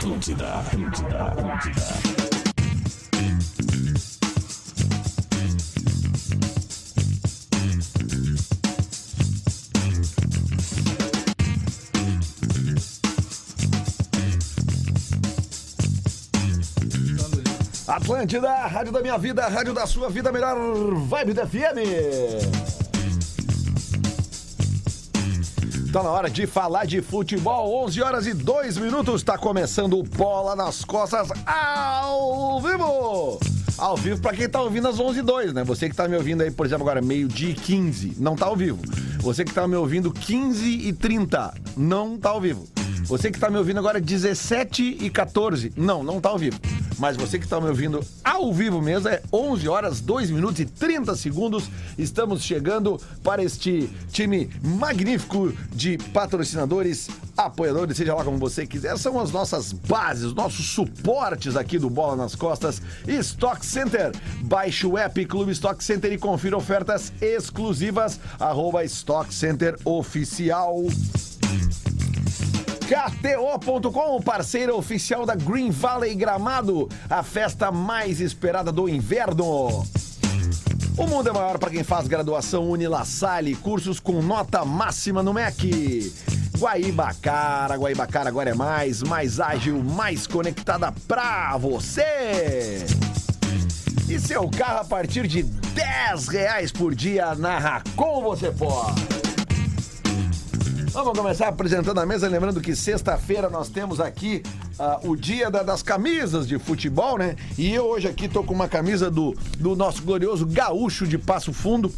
Atlântida, Atlântida, Atlântida. Atlântida, rádio da minha vida, rádio da sua vida, melhor vibe da FM. Tá na hora de falar de futebol, 11 horas e 2 minutos, tá começando o Bola nas Costas ao vivo. Ao vivo pra quem tá ouvindo às 11 h 02 né? Você que tá me ouvindo aí, por exemplo, agora meio-dia e 15, não tá ao vivo. Você que tá me ouvindo 15 e 30, não tá ao vivo. Você que tá me ouvindo agora 17 e 14, não, não tá ao vivo. Mas você que está me ouvindo ao vivo mesmo, é 11 horas, 2 minutos e 30 segundos. Estamos chegando para este time magnífico de patrocinadores, apoiadores, seja lá como você quiser. São as nossas bases, os nossos suportes aqui do Bola nas Costas. Stock Center. Baixe o app Clube Stock Center e confira ofertas exclusivas. Arroba Stock Center Oficial. KTO.com, parceiro oficial da Green Valley Gramado, a festa mais esperada do inverno. O mundo é maior para quem faz graduação Unilassalle, cursos com nota máxima no MEC. Guaibacara, Guaibacara agora é mais, mais ágil, mais conectada pra você. E seu carro a partir de 10 reais por dia na Racon você pode. Vamos começar apresentando a mesa, lembrando que sexta-feira nós temos aqui uh, o dia da, das camisas de futebol, né? E eu hoje aqui tô com uma camisa do, do nosso glorioso gaúcho de Passo Fundo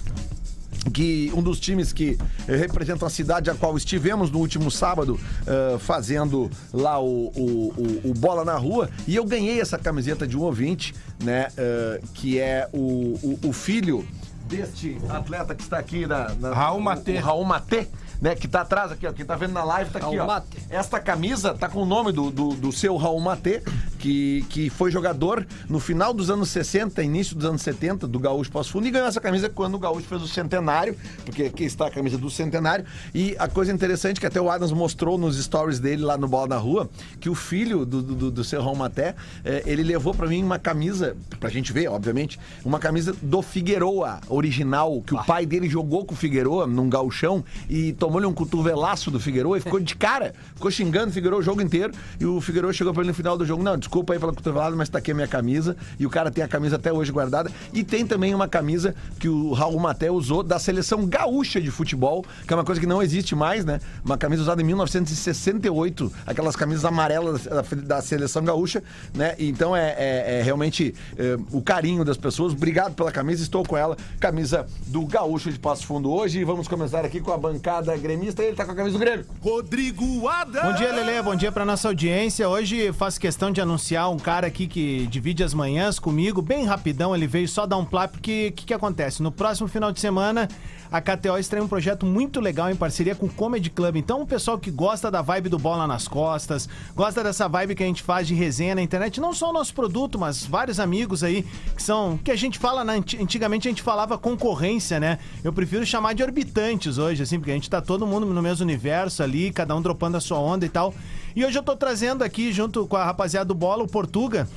que um dos times que representam a cidade a qual estivemos no último sábado uh, fazendo lá o, o, o, o, Bola na Rua e eu ganhei essa camiseta de um ouvinte, né? Uh, que é o, o, filho deste atleta que está aqui na, na Raul Matê. Raul Matê né? Que tá atrás aqui, ó. Quem tá vendo na live tá aqui, ó. Esta camisa tá com o nome do, do, do seu Raul Matê, que, que foi jogador no final dos anos 60, início dos anos 70, do Gaúcho Passo Fundo, e ganhou essa camisa quando o Gaúcho fez o centenário, porque aqui está a camisa do centenário. E a coisa interessante que até o Adams mostrou nos stories dele lá no Bola na Rua, que o filho do, do, do seu Raul Maté, eh, ele levou para mim uma camisa, pra gente ver, obviamente, uma camisa do Figueroa, original, que ah. o pai dele jogou com o Figueroa num gauchão e tomou tomou-lhe um cotovelaço do Figueiredo e ficou de cara. Ficou xingando o Figueiredo o jogo inteiro. E o Figueiredo chegou pra ele no final do jogo: Não, desculpa aí pela cotovelada, mas tá aqui a minha camisa. E o cara tem a camisa até hoje guardada. E tem também uma camisa que o Raul Maté usou da seleção gaúcha de futebol, que é uma coisa que não existe mais, né? Uma camisa usada em 1968, aquelas camisas amarelas da, da seleção gaúcha, né? Então é, é, é realmente é, o carinho das pessoas. Obrigado pela camisa, estou com ela. Camisa do Gaúcho de Passo Fundo hoje. E vamos começar aqui com a bancada gremista, ele tá com a camisa do Grêmio. Rodrigo Adams. Bom dia, Lele. Bom dia pra nossa audiência. Hoje faço questão de anunciar um cara aqui que divide as manhãs comigo, bem rapidão. Ele veio só dar um plá, porque o que, que acontece? No próximo final de semana a KTO estreia um projeto muito legal em parceria com o Comedy Club. Então, o pessoal que gosta da vibe do bola nas costas, gosta dessa vibe que a gente faz de resenha na internet, não só o nosso produto, mas vários amigos aí que são. que a gente fala, na, antigamente a gente falava concorrência, né? Eu prefiro chamar de orbitantes hoje, assim, porque a gente tá todo mundo no mesmo universo ali, cada um dropando a sua onda e tal. E hoje eu tô trazendo aqui, junto com a rapaziada do Bola, o Portuga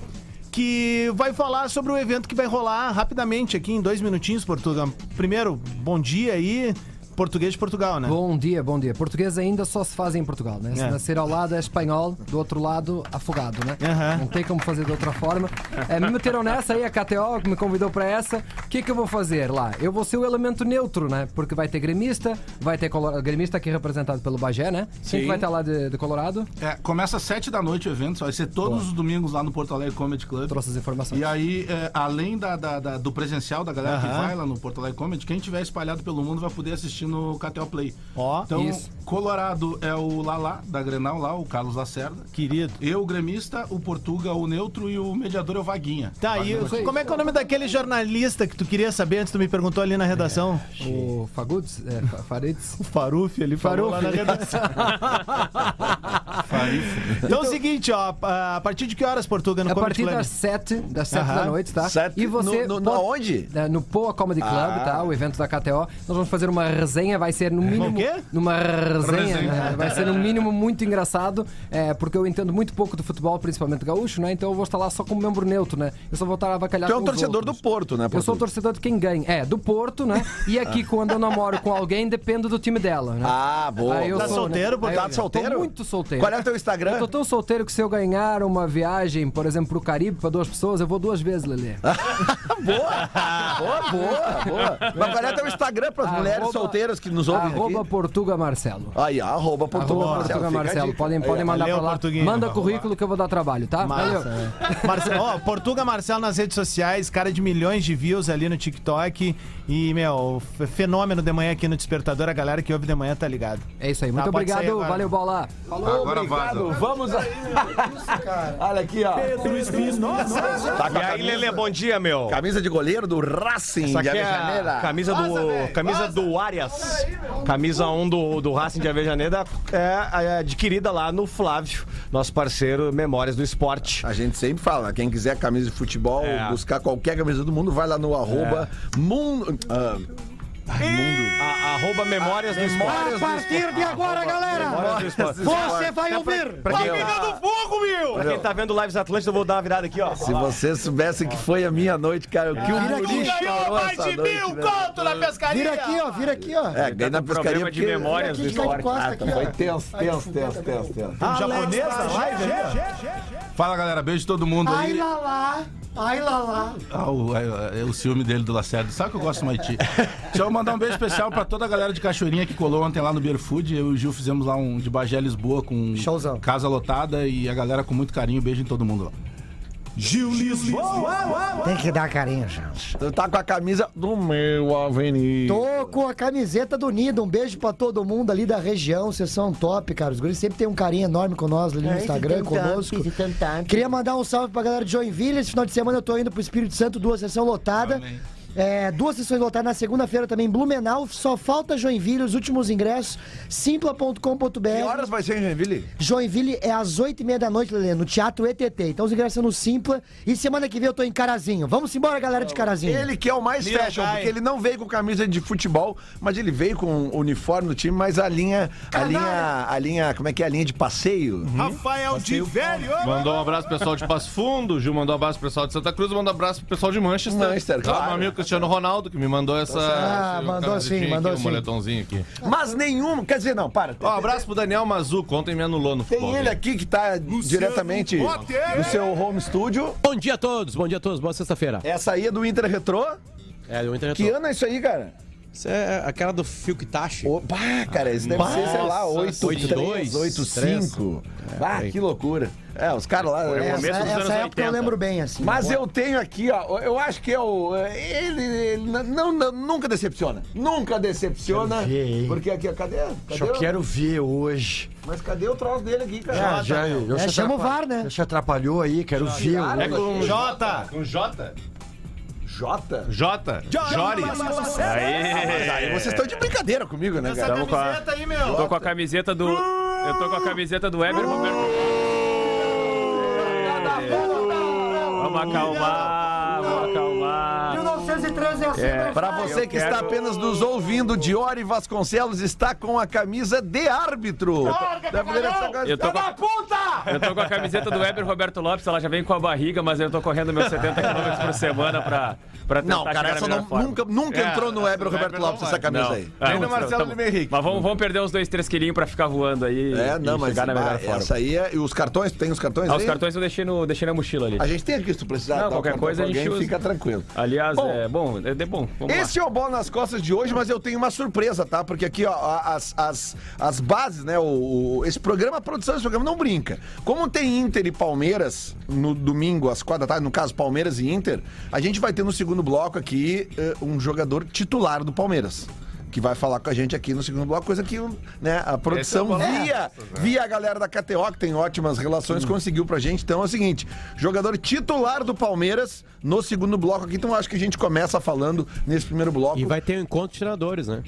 que vai falar sobre o evento que vai rolar rapidamente aqui em dois minutinhos, Portugal. Primeiro, bom dia aí. Português de Portugal, né? Bom dia, bom dia. Português ainda só se faz em Portugal, né? Se é. nascer ao lado é espanhol, do outro lado afogado, né? Uhum. Não tem como fazer de outra forma. É, me meteram nessa aí, a KTO que me convidou para essa. O que que eu vou fazer lá? Eu vou ser o elemento neutro, né? Porque vai ter gremista, vai ter color... gremista aqui representado pelo Bagé, né? Sim. Quem vai estar lá de, de, Colorado? É, começa às sete da noite o evento, vai ser todos Boa. os domingos lá no Porto Alegre Comedy Club. Trouxe as informações. E aí, é, além da, da, da, do presencial da galera uhum. que vai lá no Porto Alegre Comedy, quem tiver espalhado pelo mundo vai poder assistir no KTO Play. Ó, então, isso. Colorado é o Lala, da Grenal lá, o Carlos Lacerda. Querido. Eu, o gremista, o Portuga, o neutro e o mediador é o Vaguinha. Tá, aí como é que é o nome daquele jornalista que tu queria saber antes tu me perguntou ali na redação? É, o Fagudes? É, Faredes? O Faruf, ele falou lá na redação. Farif. Então é o seguinte, ó, a partir de que horas, Portuga, no A Comedy partir Club? das 7 das sete Aham. da noite, tá? Sete- E você. no- no- pode- onde? É, No Poa Comedy Club, Ah. tá? O evento da KTO. Nós vamos fazer uma resenha, vai ser no mínimo. quê? Numa resenha, né? Vai ser no mínimo muito engraçado, é, porque eu entendo muito pouco do futebol, principalmente gaúcho, né? Então eu vou estar lá só como membro neutro, né? Eu só vou estar avacalhado Tu é um torcedor outros. do Porto, né, Eu sou torcedor de quem ganha. É, do Porto, né? E aqui, quando eu namoro com alguém, depende do time dela, né? Ah, boa. Aí eu Tá sou, solteiro, né? Aí eu Tá solteiro? Tô muito solteiro. Qual é o teu Instagram? Eu tô tão solteiro que se eu ganhar uma viagem, por exemplo, pro Caribe pra duas pessoas, eu vou duas vezes, Lelê. boa! Boa, boa, boa. Mas qual é teu Instagram para as mulheres Arroba- solteiras que nos ouvem Arroba aqui? Portuga Marcelo. Aí, arroba Portuga Arroba Marcelo. Portuga Marcelo. Podem, Aí, podem ó. mandar valeu, pra lá. Portuguinho. Manda currículo que eu vou dar trabalho, tá? Valeu. Massa, é. Marcelo, ó, Portuga Marcelo nas redes sociais, cara de milhões de views ali no TikTok. E, meu, fenômeno de manhã aqui no Despertador. A galera que ouve de manhã tá ligado. É isso aí. Muito Ah, pode sair obrigado. agora. Valeu, bola. Agora Obrigado, vaza. vamos a... Olha aqui, ó. Tá com E a aí, Lelê, camisa, bom dia, meu. camisa de goleiro do Racing Essa aqui é a camisa do, camisa do Arias. Camisa 1 do, do Racing de Avejaneira é, é adquirida lá no Flávio, nosso parceiro Memórias do Esporte. A gente sempre fala, quem quiser camisa de futebol, É. buscar qualquer camisa do mundo, vai lá no arroba mundo... ah, A- arroba Memórias do Esporte. Memórias do partir de agora, galera, do Esporte. você vai ouvir. Pra quem, pra quem tá vendo Lives Atlântica, eu vou dar uma virada aqui, ó. Se vocês soubessem que foi a minha noite, cara, o que o Vira Muri aqui. chorou essa noite, né? conto na pescaria! Vira aqui, ó, vira aqui, ó. É, ganhei na pescaria problema de porque... memórias Vira do de esporte. Ah, tá, foi ó. tenso, tenso, tenso, tenso. Um japonês na live Fala, galera. Beijo de todo mundo Ai aí. lá lá, ai lá lá. Ah, o, é, é o ciúme dele do Lacerda. Sabe que eu gosto do Haiti? Deixa eu mandar um beijo especial pra toda a galera de Cachoeirinha que colou ontem lá no Beer Food. Eu e o Gil fizemos lá um de Bagé Lisboa com Showzão. casa lotada e a galera com muito carinho. Beijo em todo mundo lá. Tem que dar carinho, gente. Tu tá com a camisa do meu avenida. Tô com a camiseta do Nido. Um beijo pra todo mundo ali da região. Vocês são top, cara. Os guris sempre tem um carinho enorme com nós ali no Instagram, conosco. Queria mandar um salve pra galera de Joinville. Esse final de semana eu tô indo pro Espírito Santo, duas sessões lotadas. É, duas sessões lotadas na segunda-feira também Blumenau. Só falta Joinville, os últimos ingressos. Simpla.com.br. Que horas vai ser em Joinville? Joinville é às 8h30 da noite, Lelê, no Teatro ETT. Então os ingressos são no Simpla. E semana que vem eu tô em Carazinho. Vamos embora, galera de Carazinho. Ele que é o mais fashion, porque ele não veio com camisa de futebol, mas ele veio com o uniforme do time, mas a linha, a linha, a linha, como é que é a linha de passeio? Rafael de Velho! Mandou um abraço pro pessoal de Passo Fundo, o Gil mandou um abraço pro pessoal de Santa Cruz, mandou um abraço pro pessoal de Manchester. Manchester, claro. Meu amigo Cristiano Ronaldo, que me mandou essa. Ah, esse mandou sim, aqui, mandou um sim. moletomzinho aqui. Mas nenhum, quer dizer, não, para. Ó, abraço pro Daniel Mazuco, ontem me anulou no Tem futebol. ele dele. aqui que tá diretamente do seu home studio. Bom dia a todos, bom dia a todos, boa sexta-feira. Essa aí é do Inter Retrô. É, do Inter Que ano é isso aí, cara? Isso é aquela do Fio Kitachi. Opa, cara, esse deve ser, sei lá, 8, 8, 3, 8, 5. Ah, que loucura. É, os caras lá. um Essa, começo dos essa época eu 80. lembro bem, assim. Mas eu tenho aqui, ó, eu acho que é o. Ele, ele não, não- nunca decepciona. Nunca decepciona. Quero ver, hein? Porque aqui, ó, cadê? cadê o- quero ver hoje. Mas cadê o troço dele aqui, cara? Já, já, eu É, chama o VAR, né? Já se atrapalhou aí, quero ver Ah, hoje. é com Jota! Com J? J? J? Jory? Mas aí vocês estão de brincadeira comigo, né, cara? Tamo com a- Camiseta aí, meu! Eu tô com a camiseta do. Eu tô com a camiseta do Eber Roberto. Vamos acalmar, é para você que está apenas nos ouvindo, Diori Vasconcelos está com a camisa de árbitro. Assim. Eu tô, com a... camiseta do Weber Roberto Lopes, ela já vem com a barriga, mas eu tô correndo meus 70 km por semana pra, para tentar Não, cara, essa não, nunca, nunca é, entrou no Weber Roberto Lopes essa camisa não. aí. Ah, Nem no Marcelo então, Henrique. Mas vamos, vamos perder uns 2, 3 quilinhos pra ficar voando aí. É, não, mas chegar na melhor forma. essa aí é... E os cartões, tem os cartões ah, os cartões eu deixei, no, deixei na mochila ali. A gente tem aqui se tu precisar. Não, qualquer coisa a gente fica tranquilo. Aliás, é é bom, é, é bom. Vamos Esse é o Bola nas Costas de hoje, mas eu tenho uma surpresa, tá? Porque aqui, ó, as, as, as bases, né? O, o- esse programa, a produção desse programa não brinca. Como tem Inter e Palmeiras no domingo, às quatro da tarde, no caso Palmeiras e Inter, a gente vai ter no segundo bloco aqui eh, um jogador titular do Palmeiras. Que vai falar com a gente aqui no segundo bloco, coisa que né, a produção nas via, via a galera da KTO, que tem ótimas relações, conseguiu pra gente. Então é o seguinte: jogador titular do Palmeiras no segundo bloco aqui. Então acho que a gente começa falando nesse primeiro bloco. E vai ter um encontro de treinadores, né?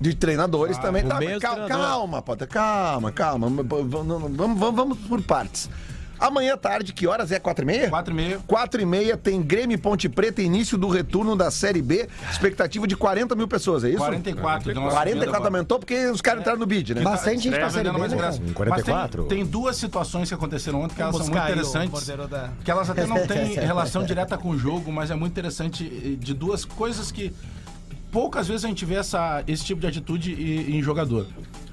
De treinadores também. o Tá, calma, treinador. calma, Potter, calma, calma. Vamos, vamos, vamos por partes. Amanhã à tarde, que horas é? Quatro e meia? 4 e meia. Quatro e meia tem Grêmio Ponte Preta, início do retorno da Série B. Expectativa de 40 mil pessoas, é isso? 44. deu uma 44 subida agora. aumentou porque os caras entraram no bid, né? Bastante gente Tá pra série B, né, ingresso. cara? Em 44? Mas tem, tem duas situações que aconteceram ontem que elas são muito interessantes. da- Que elas até não têm relação direta com o jogo, mas é muito interessante eh, de duas coisas que poucas vezes a gente vê essa, esse tipo de atitude e- em jogador.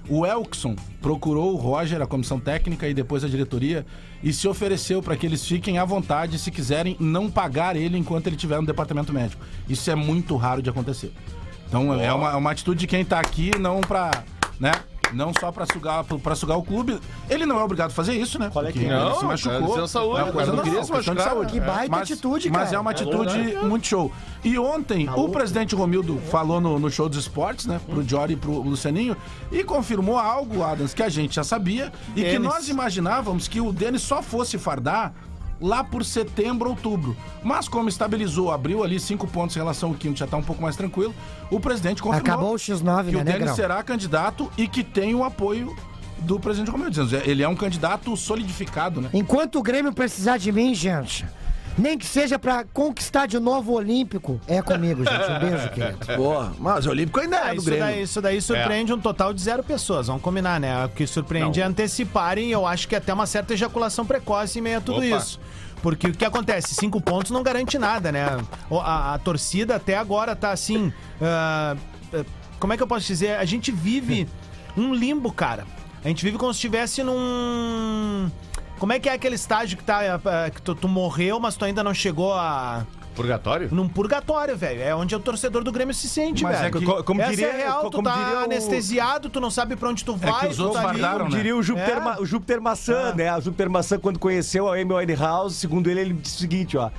O Elkson procurou o Roger, a comissão técnica e depois a diretoria e se ofereceu para que eles fiquem à vontade, se quiserem, não pagar ele enquanto ele estiver no departamento médico. Isso é muito raro de acontecer. Então é uma, é uma atitude de quem tá aqui, não pra. né? Não só pra sugar, pra sugar o clube. Ele não é obrigado a fazer isso, né? Porque ele Não, se machucou. é saúde, É uma coisa não queria se questão de machucar. saúde. Que baita mas, atitude, Mas cara. é uma atitude muito show. E ontem, o presidente Romildo falou no, no show dos esportes, né? Pro Jory e pro Lucianinho, e confirmou algo, Adams, que a gente já sabia e que nós imaginávamos que o Denis só fosse fardar lá por setembro, outubro. Mas como estabilizou, abriu ali cinco pontos em relação ao quinto, já tá um pouco mais tranquilo, o presidente confirmou Acabou o X9, que né, o Denis será candidato e que tem o apoio do presidente Romildo. Dizendo, ele é um candidato solidificado, né? Enquanto o Grêmio precisar de mim, gente, nem que seja pra conquistar de novo o Olímpico, é comigo, gente. Um beijo, querido. Boa. Mas o Olímpico ainda Ah, é do isso, Grêmio. daí, isso daí surpreende um total de zero pessoas, vamos combinar, né? O que surpreende é anteciparem, eu acho que até uma certa ejaculação precoce em meio a tudo Opa. isso. Porque o que acontece? Cinco pontos não garante nada, né? O- A, a torcida até agora tá assim. ah, como é que eu posso dizer? A gente vive um limbo, cara. A gente vive como se estivesse num. Como é que é aquele estágio que, tá, ah, que tu, tu morreu, mas tu ainda não chegou a. Purgatório? Num purgatório, velho. É onde o torcedor do Grêmio se sente, Mas velho. é que- Co- como Essa diria- é real, co- tu como tá diria o- anestesiado, tu não sabe pra onde tu vai, que os tu tá ali. fardaram, né? Diria o Júpiter, É. Ma- o Júpiter Maçã, É. né? O Júpiter Maçã, quando conheceu a Amy Winehouse, segundo ele, ele disse o seguinte, ó.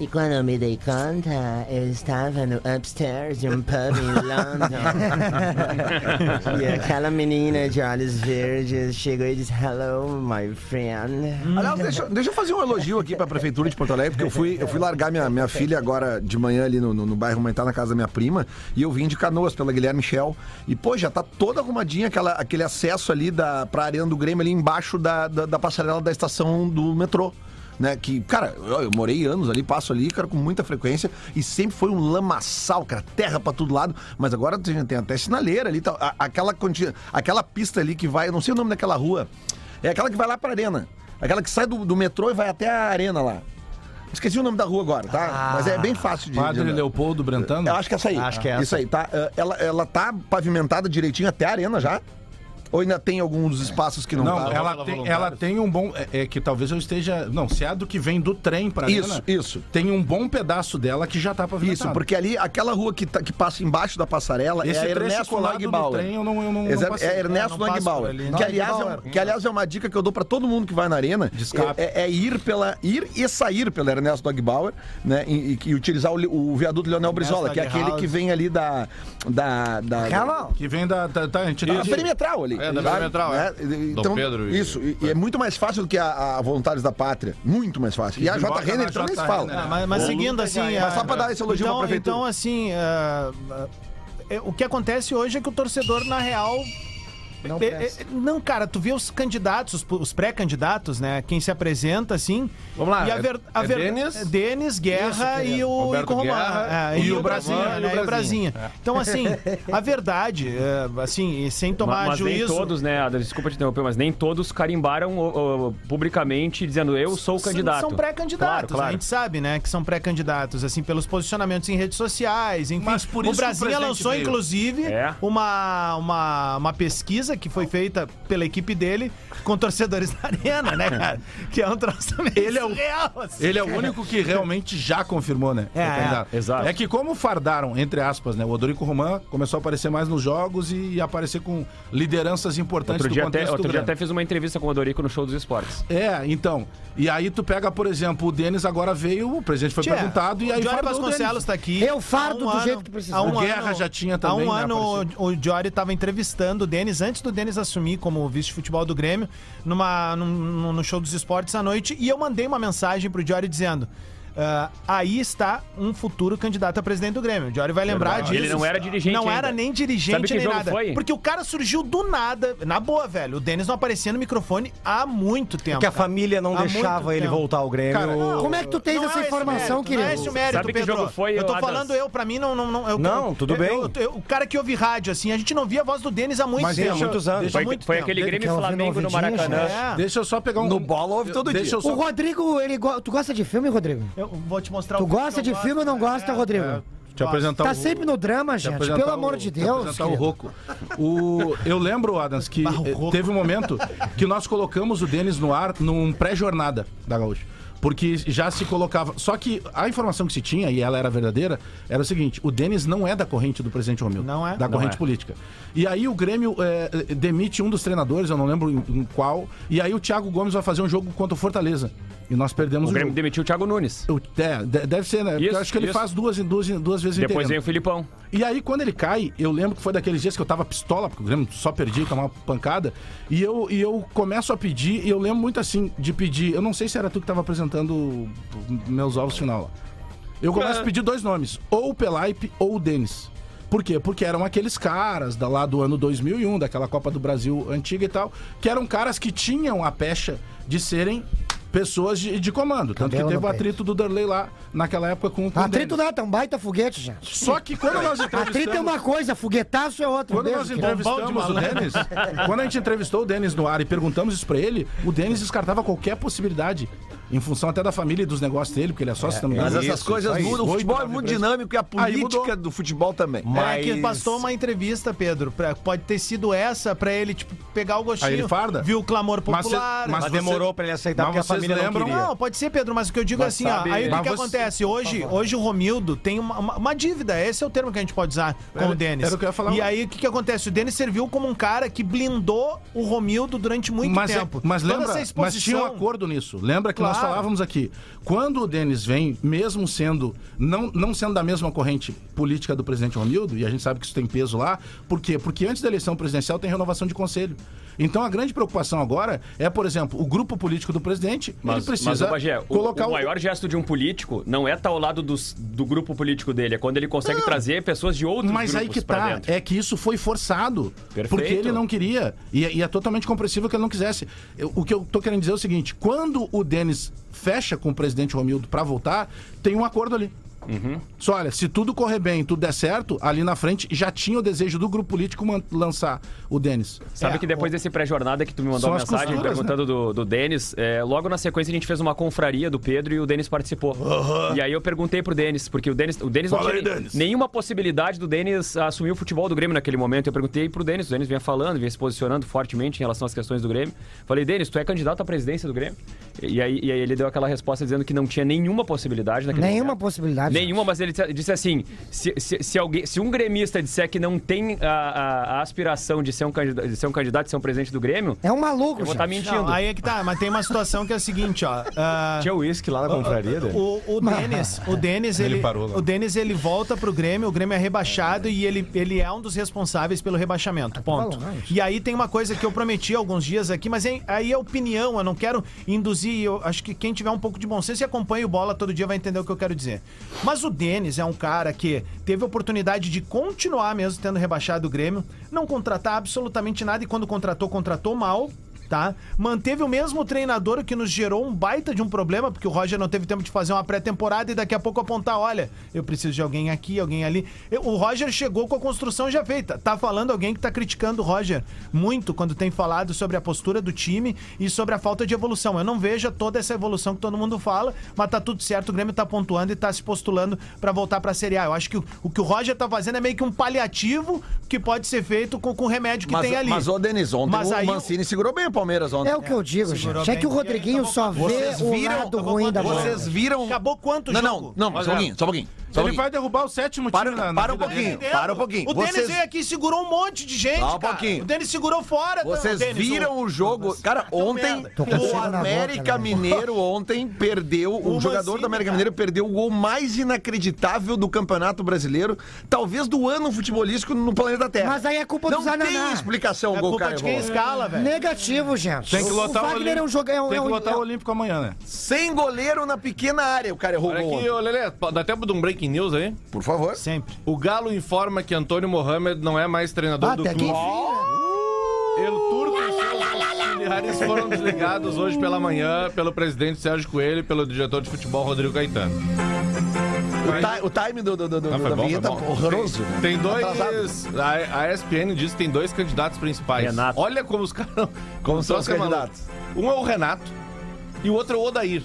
E quando eu me dei conta, eu estava no upstairs de um pub em London. e aquela menina de olhos verdes chegou e disse: Hello, my friend. Aliás, deixa, deixa eu fazer um elogio aqui pra Prefeitura de Porto Alegre, porque eu fui, eu fui largar minha, minha filha agora de manhã ali no, no, no bairro Humanitá, na casa da minha prima, e eu vim de canoas pela Guilherme Michel. E, pô, já tá toda arrumadinha aquela, aquele acesso ali da, pra Arena do Grêmio, ali embaixo da, da, da passarela da estação do metrô. Né, que, cara, eu, morei anos ali, passo ali, cara, com muita frequência, e sempre foi um lamaçal, cara, terra pra todo lado, mas agora tem, tem até sinaleira ali. A- aquela, aquela pista ali que vai, eu não sei o nome daquela rua, é aquela que vai lá pra arena. Aquela que sai do, do metrô e vai até a arena lá. Esqueci o nome da rua agora, tá? Mas é bem fácil de. Padre de... Leopoldo Brentano? Eu acho que é essa aí. Acho que é essa. Isso aí, tá? Eh, Ela, ela tá pavimentada direitinho até a arena já? Ou ainda tem alguns dos espaços que não, Não, tá? ela Ela tem, ela tem um bom. É, é que talvez eu esteja. Não, se é a do que vem do trem pra Isso, arena, isso. Tem um bom pedaço dela que já tá pavimentado. Isso, porque ali, aquela rua que, tá- que passa embaixo da passarela Esse é a trecho Ernesto colado do Neugbauer. trem eu não, eu não, Exa- não passei. é Ernesto É, não passo por Neugbauer. ali. Que aliás, é, que aliás é uma dica que eu dou pra todo mundo que vai na arena. De escape. É, é ir pela ir e sair pela Ernesto Neugbauer, né? E, e- e utilizar o, li- o viaduto Leonel Brizola, que é aquele que vem ali da da da, Calma. Que vem da. da, da da entidade. perimetral ali. É, da perimetral, é. Né? Dom Então, Pedro e- isso. E, e é muito mais fácil do que a, a Voluntários da Pátria. Muito mais fácil. E a J. Renner também se fala. Renner. Ah, mas, mas seguindo assim. Mas ah, só pra dar esse elogio então, pra prefeitura. Então, assim. é, o que acontece hoje é que o torcedor, na real. Não é- é- não, cara, tu vê os candidatos, os, os pré-candidatos, né? Quem se apresenta, assim. Vamos lá, E a ver, a é ver, Denis? é Denis, Guerra e o Ico É, e o Brasinha, Brasinha, né? e o Brasinha. Então, assim, a verdade, é, assim, sem tomar mas nem juízo. todos, né, Ada, desculpa te interromper, mas nem todos carimbaram publicamente dizendo eu sou o candidato. São pré-candidatos, Claro, claro. a gente sabe, né? Que são pré-candidatos, assim, pelos posicionamentos em redes sociais, enfim. Mas por o isso o Brasinha lançou, veio. inclusive, É. uma, uma, uma pesquisa que foi feita pela equipe dele com torcedores da arena, né, cara? Que é um troço meio Ele é o- surreal, assim. Ele é o único que realmente já confirmou, né? É, o candidato. é, exato. É que como fardaram, entre aspas, né? O Odorico Roman começou a aparecer mais nos jogos e aparecer com lideranças importantes Outro do dia, até, outro dia até fiz uma entrevista com o Odorico no show dos esportes. É, então. E aí tu pega, por exemplo, o Denis agora veio, o presidente foi Tia, perguntado e aí o o Vasconcelos Denis. tá aqui. Eu fardo Há um do ano- jeito que precisar. há um O Guerra ano- já tinha Há também, um né, ano aparecido. o, o Jory tava entrevistando o Denis antes do Denis assumir como vice-futebol do Grêmio numa, num- num- no show dos esportes à noite e eu mandei uma mensagem pro Jory dizendo Uh, aí está um futuro candidato a presidente do Grêmio. O Diori vai lembrar Verdade. disso. Ele não era dirigente Não ainda. era nem Sabe dirigente que nem jogo nada. foi? Porque o cara surgiu do nada. Na boa, velho. O Denis não aparecia no microfone há muito tempo. Que a família não Há deixava ele tempo. voltar ao Grêmio. Cara, não, Como é que tu tens essa é informação, mérito, querido? Não é esse o mérito, Sabe que Pedro. jogo foi, Eu tô Adams? falando eu, pra mim, não... Não, não, eu, Não, eu- tudo eu- bem. eu- eu- o cara que ouve rádio, assim, a gente não via a voz do Denis há muito Mas tempo. há muitos anos. Foi, muito foi tempo. aquele Grêmio Flamengo no Maracanã. É. Deixa eu só pegar um. No bola ouve todo dia. O Rodrigo, ele tu gosta de filme, Rodrigo? Eu vou te mostrar Tu gosta de filme ou não gosta, é. Rodrigo? É, te apresentar Tá o- sempre no drama, te gente. apresentar Pelo o- amor de te Deus. apresentar o querido. Roco. O, eu lembro, Adams, que o eh, Rocco. teve um momento que nós colocamos o Denis no ar num pré-jornada da Gaúcha. Porque já se colocava. Só que a informação que se tinha, e ela era verdadeira, era o seguinte: o Denis não é da corrente do presidente Romildo. Não é? Da Não corrente é. política. E aí o Grêmio eh, demite um dos treinadores, eu não lembro em, em qual. E aí o Thiago Gomes vai fazer um jogo contra o Fortaleza. E nós perdemos O o, Grêmio jogo. demitiu o Thiago Nunes. O- é, de- deve ser, né? Porque Isso, eu acho que ele isso. faz duas, duas, duas vezes Depois vem o Filipão. E aí, quando ele cai, eu lembro que foi daqueles dias que eu tava pistola, porque o Grêmio só perdia, tomava pancada. E eu, e eu começo a pedir, e eu lembro muito assim, de pedir. Eu não sei se era tu que tava apresentando meus ovos final lá. Eu começo a pedir dois nomes, ou o Pelaipe ou o Denis. Por quê? Porque eram aqueles caras da, lá do ano 2001, daquela Copa do Brasil antiga e tal, que eram caras que tinham a pecha de serem pessoas de, de comando. Tanto Cabelo que teve o peito. atrito do Darley lá, naquela época com, com o Atrito Denis. nada, é um baita foguete, gente. Só que quando nós Atrito é entrevistamos... uma coisa, foguetaço é outra. Quando nós entrevistamos o Denis, quando a gente entrevistou o Denis no ar e perguntamos isso pra ele, o Denis descartava qualquer possibilidade. Em função até da família e dos negócios dele, porque ele é sócio também. Mas essas coisas mudam. O futebol é muito dinâmico e a política do futebol também. É que bastou uma entrevista, Pedro. pra- pode ter sido essa pra ele, tipo, pegar o gostinho. Aí ele farda. Viu o clamor Mas cê- popular. mas Mas você- demorou pra ele aceitar mas porque a família lembram- não queria. Não, pode ser, Pedro, mas o que eu digo é Mas assim, sabe- ó. Aí o que, Mas que você- acontece? Hoje, hoje o Romildo tem uma, uma- uma dívida. Esse é o termo que a gente pode usar com Era- o Denis. era o que eu ia falar E aí o que, que acontece? O Denis serviu como um cara que blindou o Romildo durante muito mas, é- tempo. mas lembra, mas tinha um acordo nisso. Lembra que nós. Falávamos aqui. Quando o Denis vem, mesmo sendo não, não sendo da mesma corrente política do presidente Romildo, e a gente sabe que isso tem peso lá, por quê? Porque antes da eleição presidencial tem renovação de conselho. Então a grande preocupação agora é, por exemplo, o grupo político do presidente, Mas, ele precisa mas, Bagé, o- colocar o, maior gesto de um político não é estar ao lado dos- do grupo político dele, é quando ele consegue trazer pessoas de outros Mas aí grupos que pra tá, dentro. é que isso foi forçado. Perfeito. Porque ele não queria. E, é- e é totalmente compreensível que ele não quisesse. Eu- o que eu tô querendo dizer é o seguinte: quando o Denis fecha com o presidente Romildo pra voltar, tem um acordo ali. Uhum. Só olha, se tudo correr bem e tudo der certo, ali na frente já tinha o desejo do grupo político lançar o Denis. Sabe É, que depois desse pré-jornada que tu me mandou São a as mensagem costuras, perguntando do, do Denis, é, logo na sequência a gente fez uma confraria do Pedro e o Denis participou. E aí eu perguntei pro Denis, porque o Denis, o Denis não Fala tinha aí, Denis. nenhuma possibilidade do Denis assumir o futebol do Grêmio naquele momento. Eu perguntei pro Denis, o Denis vinha falando, vinha se posicionando fortemente em relação às questões do Grêmio. Falei, Denis, tu é candidato à presidência do Grêmio? E aí, e aí ele deu aquela resposta dizendo que não tinha nenhuma possibilidade naquele Nenhuma momento. possibilidade. Nenhuma, mas ele disse- assim: se, se, se alguém, se um gremista disser que não tem a, a- a aspiração de ser, um candidato, de ser um candidato, de ser um presidente do Grêmio, É um maluco, eu vou estar gente. mentindo. Não, aí é que tá, mas tem uma situação que é a seguinte, ó. ah, Tinha uísque lá na confraria dele? O, o Denis, o Denis, ele, Ele parou lá. o Denis, ele volta pro Grêmio, o Grêmio é rebaixado e ele, ele é um dos responsáveis pelo rebaixamento, ponto. E aí tem uma coisa que eu prometi alguns dias aqui, mas aí é opinião, eu não quero induzir, eu acho que quem tiver um pouco de bom senso e acompanha o Bola todo dia vai entender o que eu quero dizer. Mas o Denis é um cara que teve a oportunidade de continuar mesmo tendo rebaixado o Grêmio, não contratar absolutamente nada e quando contratou, contratou mal, tá? Manteve o mesmo treinador que nos gerou um baita de um problema, porque o Roger não teve tempo de fazer uma pré-temporada e daqui a pouco apontar, olha, eu preciso de alguém aqui, alguém ali. O Roger chegou com a construção já feita. Tá falando alguém que tá criticando o Roger muito quando tem falado sobre a postura do time e sobre a falta de evolução. Eu não vejo toda essa evolução que todo mundo fala, mas tá tudo certo, o Grêmio tá pontuando e tá se postulando pra voltar pra Série A. Eu acho que o, o que o Roger tá fazendo é meio que um paliativo que pode ser feito com, com o remédio que Mas, tem ali. mas ô, Denis, ontem Mas o aí o- Mancini segurou bem o Palmeiras ontem. É o que eu digo, gente. É que o Rodriguinho só vê o lado ruim da bola. Vocês viram... Acabou quanto não, jogo? Não, não, não, só um pouquinho, só um pouquinho. Só Ele vai derrubar o sétimo Para- time na, na para um pouquinho. dele. Para um pouquinho. O Denis Vocês- veio aqui e segurou um monte de gente, Só um cara. pouquinho. O Denis segurou fora. Vocês o Denis, viram o jogo. Cara, Tão ontem o na boca, América né? Mineiro ontem perdeu. O O jogador do América cara. Mineiro perdeu o gol mais inacreditável do Campeonato Brasileiro, talvez do ano futebolístico no planeta Terra. Mas aí é culpa Não do Zananá. tem explicação É o gol culpa cara de quem escala, velho. Negativo. Ofensivo, gente. Tem que lotar o o, Wagner Olímpico. é um jogador. É um, Tem que é um- lotar é o um- Olímpico amanhã, né? Sem goleiro na pequena área, o cara errou Olha o gol. aqui, ô Lelê, dá tempo de um breaking news aí? Por favor. Sempre. O Galo informa que Antônio Mohamed não é mais treinador Ah, do clube. né? El Turco e seus auxiliares foram desligados hoje pela manhã pelo presidente Sérgio Coelho e pelo diretor de futebol Rodrigo Caetano. O, ti- o time do, do, do, do- Ah, foi da bom, vinheta bom. horroroso. né? Tem dois. A, a ESPN diz que tem dois candidatos principais. Renato. Olha como os caras. Como são os é candidatos? Um é o Renato e o outro é o Odair.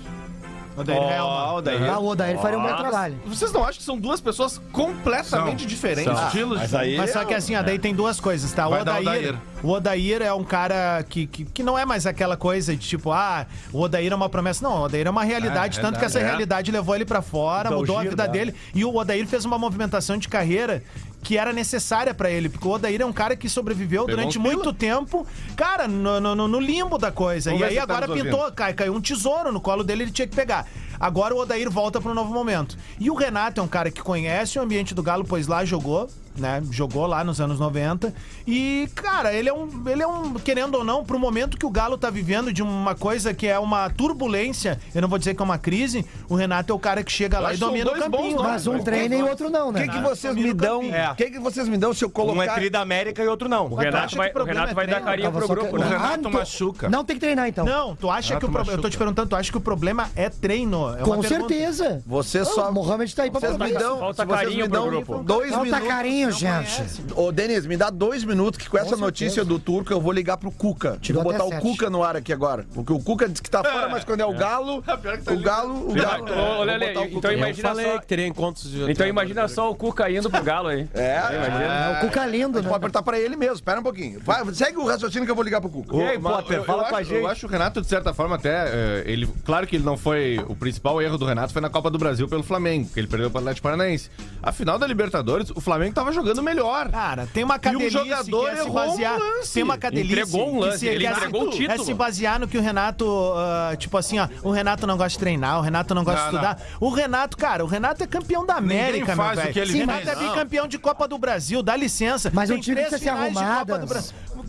Odair Helma. Ó, Odair. Ah, o Odair faria um bom trabalho. Vocês não acham que são duas pessoas completamente São. diferentes? São. Estilos Mas aí. Mas só que assim, ó, daí tem duas coisas, tá? O Vai dar o Odair, Odair. o Odair é um cara que, que, que não é mais aquela coisa de tipo, ah, o Odair é uma promessa. Não, o Odair é uma realidade, É, tanto que essa é. realidade levou ele pra fora, mudou a vida dele. E o Odair fez uma movimentação de carreira que era necessária pra ele, porque o Odair é um cara que sobreviveu Pegou durante uns muito tempo, cara, no, no- no limbo da coisa. Vamos e aí tá agora pintou, cai, caiu um tesouro no colo dele, ele tinha que pegar. Agora o Odair volta para um novo momento. E o Renato é um cara que conhece o ambiente do Galo, pois lá jogou, né? Jogou lá nos anos 90. E, cara, ele é um, ele é um querendo ou não, pro momento que o Galo tá vivendo de uma coisa que é uma turbulência, eu não vou dizer que é uma crise, o Renato é o cara que chega lá e domina o bons campinho. nomes, Mas um treina e o outro não, O né? que, que vocês me o dão? O que, que vocês me dão se eu Um colocar. é tri da América e outro não. O Renato vai, que o o Renato problema vai é dar carinho Tava pro grupo, que- né? O Renato machuca. Não tem que treinar, então. Não, tu acha Renato que o problema. Eu tô te perguntando, tu acha que o problema é treino? É Com certeza. Vocês Ah, só. O Mohamed tá aí pra Vocês me dão. Falta carinho me pro grupo. dois Falta minutos. Gente. Ô, Denis, me dá dois minutos que com essa certeza. notícia do Turco eu vou ligar pro Cuca. Vou botar o. Cuca no ar aqui agora. Porque o Cuca diz que tá fora, mas quando é o Galo. O Galo. O Galo. Ô, Vou Lelê, botar o então Cuca. Eu imagina só. que teria encontros de Então imagina só o Cuca indo pro Galo aí. É, Imagina. O Cuca lindo, Pode né? apertar pra ele mesmo. Espera um pouquinho. Vai, segue o raciocínio que eu vou ligar pro Cuca. E aí, Potter, eu- fala eu com a acho- gente. Eu acho o Renato, de certa forma, até. eh, ele, claro que ele não foi. O principal erro do Renato foi na Copa do Brasil pelo Flamengo, que ele perdeu para o Atlético Paranaense. A final da Libertadores, o Flamengo tava jogando melhor. Cara, tem uma E cadelice um jogador que é se errou um basear. lance. tem uma cadelice Entregou um que lance, se, ele que é entregou o título. É se basear no que o Renato, ah, tipo assim, ó, o Renato não gosta de treinar, o Renato não gosta Não, de estudar. O Renato, cara, o Renato é campeão da América, meu faz o velho. que ele O Renato é bicampeão de Copa do Brasil, dá licença. Mas Tem um time precisa ser finais de Copa arrumado.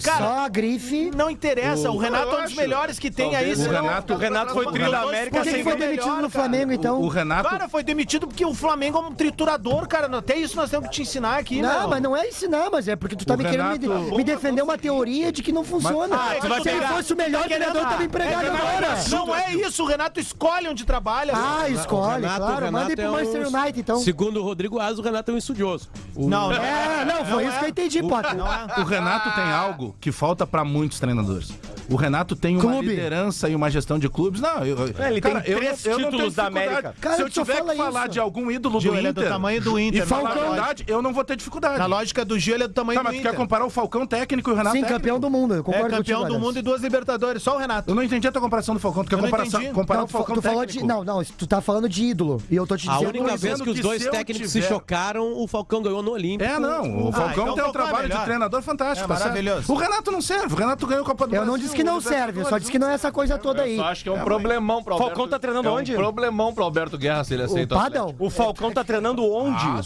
Cara, Só a grife. não interessa, o, Renato é um dos melhores que tem aí. O Renato- O Renato foi tri da América Por que, que sem foi demitido melhor, no Flamengo, cara. então? O Renato. Cara, foi demitido porque o Flamengo é um triturador, cara. Até isso nós temos que te ensinar aqui, Não, meu. mas não é ensinar, mas é porque tu tá O me querendo me, Renato- me defender uma teoria de que não funciona. Ah, tu vai Se ele pegar- fosse o melhor tá querendo- treinador, tava empregado agora. Não é isso, o Renato escolhe onde trabalha. Ah, escolhe, Renato- claro. o Renato Manda ir pro é Manchester United, então. Segundo o Rodrigo Azo, o Renato é um estudioso. O- Não, É, não, foi isso que eu entendi, Potter. O Renato tem algo que falta pra muitos treinadores. O Renato tem uma Clube. liderança e uma gestão de clubes. Não, eu, eu- É, ele tem eu três eu títulos tenho da. América. Cara, Se eu tu tiver fala que falar isso. de algum ídolo Gil, do ele é do Inter tamanho do Inter, e falar a Falcão. verdade, eu não vou ter dificuldade. Na lógica do Gil, ele é do tamanho Tá, do mas tu Inter. quer comparar o Falcão técnico e o Renato Sim, técnico? campeão do mundo, eu É concordo campeão contigo, do mundo e duas Libertadores, só o Renato. Eu não entendi a tua comparação do Falcão. Tu quer Eu não comparar, Não, o tu, Falcão tu falou técnico? de. Não, não, tu tá falando de ídolo. E eu tô te A dizendo. única tô vez que os que dois eu técnicos se chocaram, o Falcão ganhou no Olímpico. É, não. O Ah, Falcão então tem um é trabalho de treinador fantástico. É tá maravilhoso. O Renato não serve. O Renato ganhou a Copa do Eu Brasil. não disse que não serve, eu só disse que não é essa coisa toda aí. Eu só acho que é um problemão pro Alberto. Falcão tá treinando é um onde? problemão pro Alberto Guerra se ele O aceita o Padel? O Falcão tá treinando onde? Ah,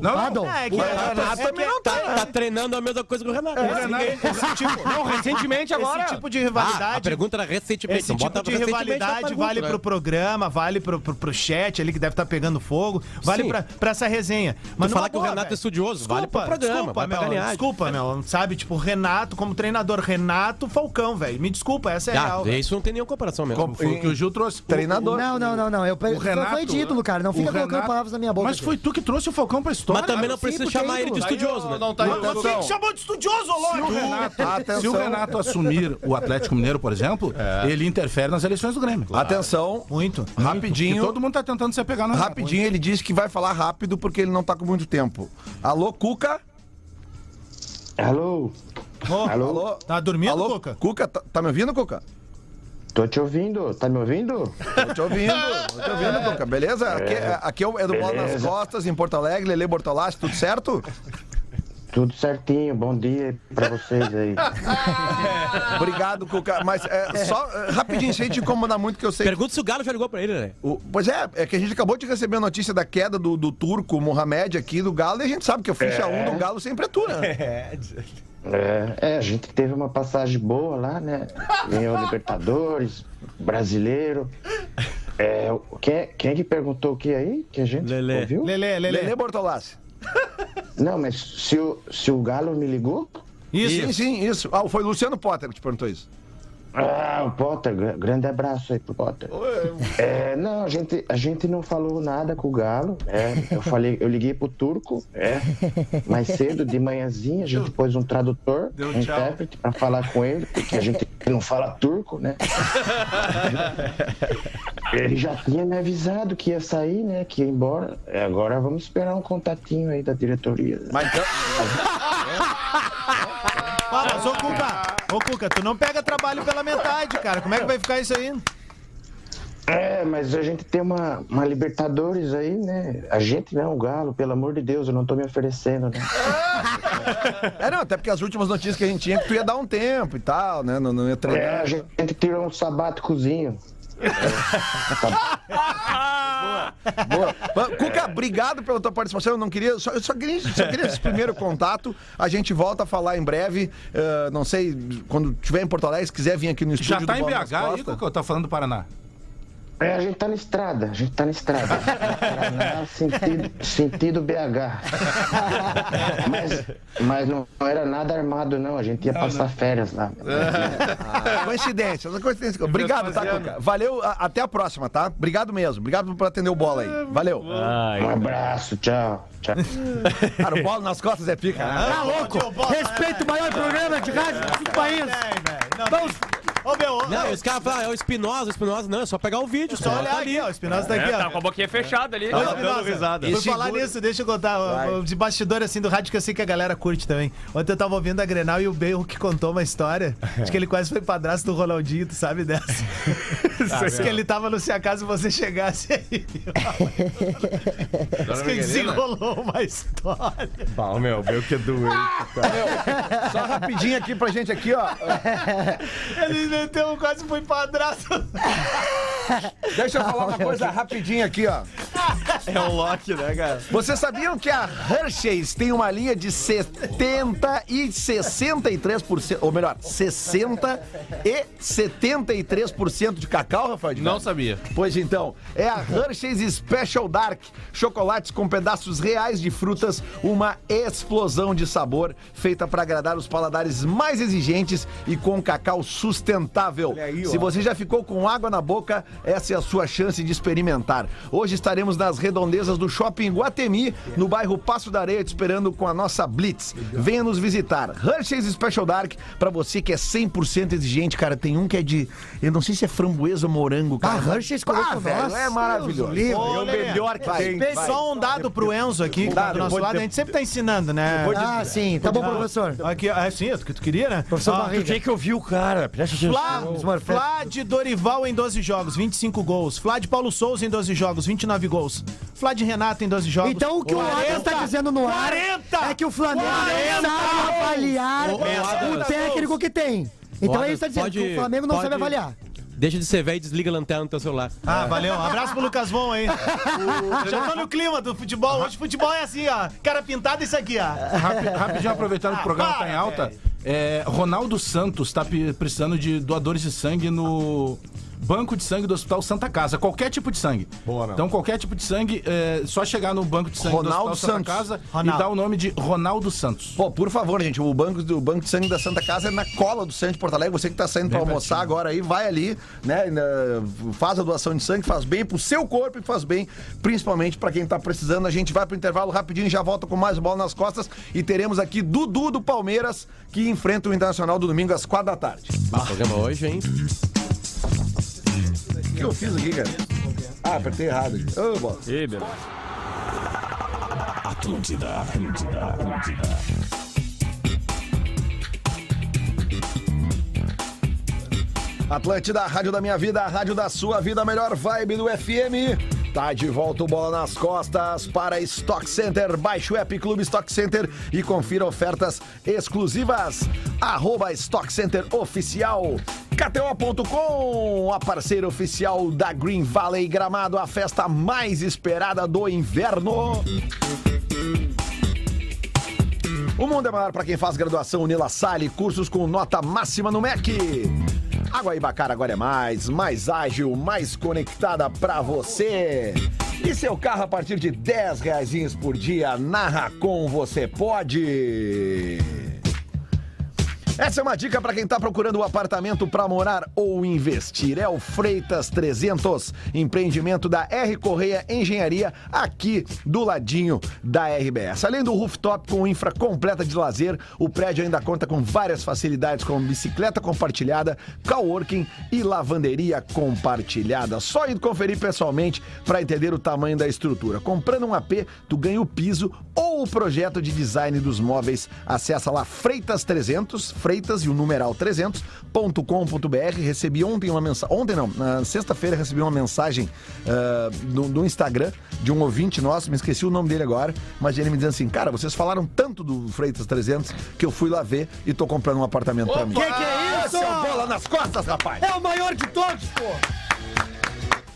Não, não. Paddle? É, que, O é, Renato é também que- não Tá, tá treinando a mesma coisa que o Renato. O Renato- esse tipo, Não, recentemente agora. esse tipo de Ah, a rivalidade. pergunta era recentemente. Esse então tipo de rivalidade vale né? pro programa, vale pro, pro, pro chat ali que deve estar pegando fogo, vale pra, pra essa resenha. Mas falar que o Renato é estudioso, vale pro programa, desculpa, meu, desculpa, meu, sabe? Tipo, Renato como treinador, Renato Falcão, velho. Me desculpa, essa é a Ah, real. isso não tem nenhuma comparação mesmo. Foi o que o Gil trouxe. Treinador. Não, não, não, não. Eu O Renato. foi de ídolo, cara. Não fica colocando Renato- palavras na minha boca. Mas foi tu que trouxe o Falcão pra história. Mas também não sim, precisa porque é chamar ele de estudioso, né? Não tá aí. Mas Você que chamou de estudioso, ô Se se o Renato assumir o Atlético Mineiro, por exemplo, ele interfere nas eleições do Grêmio. Atenção, Muito. Rapidinho. todo mundo tá tentando se pegar no Renato. Rapidinho, ele disse que vai falar rápido porque ele não tá com muito tempo. Alô, Cuca? Alô, Ô, Alô? Tá dormindo, Alô, Cuca? Cuca, tá, tá me ouvindo, Cuca? tô te ouvindo, tá me ouvindo? Tô te ouvindo, tô te ouvindo, Cuca. Beleza? Aqui, aqui é o- é do Bola nas. Costas, em Porto Alegre, Lele Bortolassi, tudo certo? Tudo certinho, bom dia pra vocês aí. Obrigado, Cuca. Mas é, só é, rapidinho, sem te incomodar muito, que eu sei. Pergunta se o Galo já ligou pra ele, né? o- pois é, é que a gente acabou de receber a notícia da queda do, do turco Mohamed aqui do Galo e a gente sabe que o ficha 1 do Galo sempre é tu, né? É, é, a gente teve uma passagem boa lá, né? Ganhou Libertadores, brasileiro. É, o- quem, quem é que perguntou o que aí? Que a gente Lelê. ouviu? Lelê, Lelê. Lelê Bortolassi. Não, mas se o, se o Galo me ligou? Sim, sim, isso. Ah, foi o Luciano Potter que te perguntou isso. Ah, o Potter, gra- grande abraço aí pro Potter. É, não, a gente, a gente não falou nada com o Galo. É, eu falei, eu liguei pro Turco, é, mais cedo, de manhãzinha, a gente pôs um tradutor, Deu um tchau. intérprete pra falar com ele, porque a gente não fala turco, né? Ele já tinha me avisado que ia sair, né? Que ia embora. É, Agora vamos esperar um contatinho aí da diretoria. Mas então. Mas ô Cuca, ô Cuca, tu não pega trabalho pela metade, cara. Como é que vai ficar isso aí? É, mas a gente tem uma, uma Libertadores aí, né? A gente não, o Galo, pelo amor de Deus, eu não tô me oferecendo, né? É, não, até porque as últimas notícias que a gente tinha é que tu ia dar um tempo e tal, né? Não, não ia É, treinar. a gente tirou um sabáticozinho. Boa. Mas, Cuca, obrigado pela tua participação. Eu não queria. Só, eu só queria, só queria esse primeiro contato. A gente volta a falar em breve. eh, não sei, quando estiver em Porto Alegre, se quiser vir aqui no estúdio. Já tá do em BH aí, que eu tá falando do Paraná. É, a gente tá na estrada, a gente tá na estrada. Paraná, sentido, sentido BH. Mas, mas não era nada armado, não. A gente ia passar férias lá. Ah, coincidência, coincidência. Obrigado, tá, Cuca? Valeu, a- até a próxima, tá? Obrigado mesmo. Obrigado por atender o bola aí. Valeu. Um abraço, tchau. tchau. Cara, o bola nas costas é pica. né? Tá louco? Respeita o maior programa de rádio do país. Vamos. Ô, meu, Não, os caras falam, é o Espinosa, o Espinosa. Não, é só pegar o vídeo. só olhar ali, ó. O Espinosa tá aqui, É, ó. tá com a boquinha fechada ali. Ô, Tá Espinosa. Por falar segura- nisso, deixa eu contar de bastidor assim do rádio que eu sei que a galera curte também. Ontem eu tava ouvindo a Grenal e o Berro que contou uma história de que ele quase foi padrasto do Ronaldinho, tu sabe dessa? Diz que ele tava no Se Acaso Você Chegasse aí. Diz que desenrolou uma história. Pau, meu, meu que doente. Só rapidinho aqui pra gente aqui, ó. Ele meteu quase foi padrasto. Deixa eu falar uma coisa rapidinho aqui, ó. É o Loki, né, cara? Vocês sabiam que a Hershey's tem uma linha de 70 e 63%, ou melhor, 60 e 73% de cacau, Rafael? Não sabia. Pois então, é a Hershey's Special Dark, chocolates com pedaços reais de frutas, uma explosão de sabor feita para agradar os paladares mais exigentes e com cacau sustentável. Se você já ficou com água na boca, essa é a sua chance de experimentar. Hoje estaremos nas redondezas do Shopping Guatemi, no bairro Passo da Areia, te esperando com a nossa Blitz. Venha nos visitar. Hershey's Special Dark, para você que é 100% exigente, cara, tem um que é de, eu não sei se é framboesa ou morango, cara. Ah, Hershey's colocou ah, velho, é maravilhoso. É o melhor que Vai, tem. vai. Só um dado pro Enzo aqui, que tá Dado, do nosso lado. A gente sempre tá ensinando, né? Ah, sim. Tá bom, professor. Aqui, ah, sim, é o que tu queria, né? Professor Ah, Barriga. Tem que ouvir o cara, presta atenção. Flá, Smurfette. Flá de Dorival em 12 jogos, 25 gols. Flá de Paulo Souza em 12 jogos, 29 gols. Flá de Renato em 12 jogos. Então o que o Adams tá dizendo no ar 40! é que o Flamengo não sabe avaliar o Adams. técnico que tem. Então é isso que tá dizendo, Pode- que o Flamengo não pode- sabe avaliar. Deixa de ser velho e desliga a lanterna no teu celular. Ah, valeu. Um abraço pro Lucas Von aí. O- Já tô no clima do futebol. Hoje futebol é assim, ó. Cara pintado isso aqui, ó. Rapi- rapidinho, aproveitando que o programa tá em alta, é, Ronaldo Santos tá precisando de doadores de sangue no banco de sangue do Hospital Santa Casa. Qualquer tipo de sangue. Boa, não. Então, qualquer tipo de sangue, é só chegar no banco de sangue Ronaldo do Hospital Santos. Santa Casa Ronaldo. e dar o nome de Ronaldo Santos. Pô, por favor, gente, o banco, do banco de sangue da Santa Casa é na cola do centro de Porto Alegre. Você que tá saindo pra almoçar agora aí, vai ali, né? Faz a doação de sangue, faz bem pro seu corpo e faz bem principalmente pra quem tá precisando. A gente vai pro intervalo rapidinho e já volta com mais bola nas costas. E teremos aqui Dudu do Palmeiras, que enfrenta o Internacional do domingo às quatro da tarde. O programa hoje, hein? O que eu fiz aqui, cara? Ah, apertei errado. aqui. Ô, bola. Ih, meu. Atlântida, Atlântida, Atlântida. Atlântida, a rádio da minha vida, a rádio da sua vida, a melhor vibe do FM. Tá de volta o Bola nas Costas para Stock Center. Baixe o app Clube Stock Center e confira ofertas exclusivas. Arroba Stock Center Oficial. KTO.com, a parceira oficial da Green Valley Gramado, a festa mais esperada do inverno. O mundo é maior para quem faz graduação Unila Sale, cursos com nota máxima no MEC. Água Ibacara agora é mais, mais ágil, mais conectada para você. E seu carro a partir de 10 reais por dia, na Racon você pode. Essa é uma dica para quem está procurando um apartamento para morar ou investir. É o Freitas 300, empreendimento da R Correia Engenharia, aqui do ladinho da RBS. Além do rooftop com infra completa de lazer, o prédio ainda conta com várias facilidades como bicicleta compartilhada, coworking e lavanderia compartilhada. Só indo conferir pessoalmente para entender o tamanho da estrutura. Comprando um AP, tu ganha o piso ou o projeto de design dos móveis. Acessa lá Freitas 300, Freitas e o numeral 300.com.br. Recebi ontem uma mensagem, ontem não, na sexta-feira recebi uma mensagem uh, no, no, Instagram de um ouvinte nosso, me esqueci o nome dele agora, mas ele me dizendo assim, cara, vocês falaram tanto do Freitas 300 que eu fui lá ver e tô comprando um apartamento para mim. Que que é isso? Esse é o bola nas costas, rapaz! É o maior de todos, pô!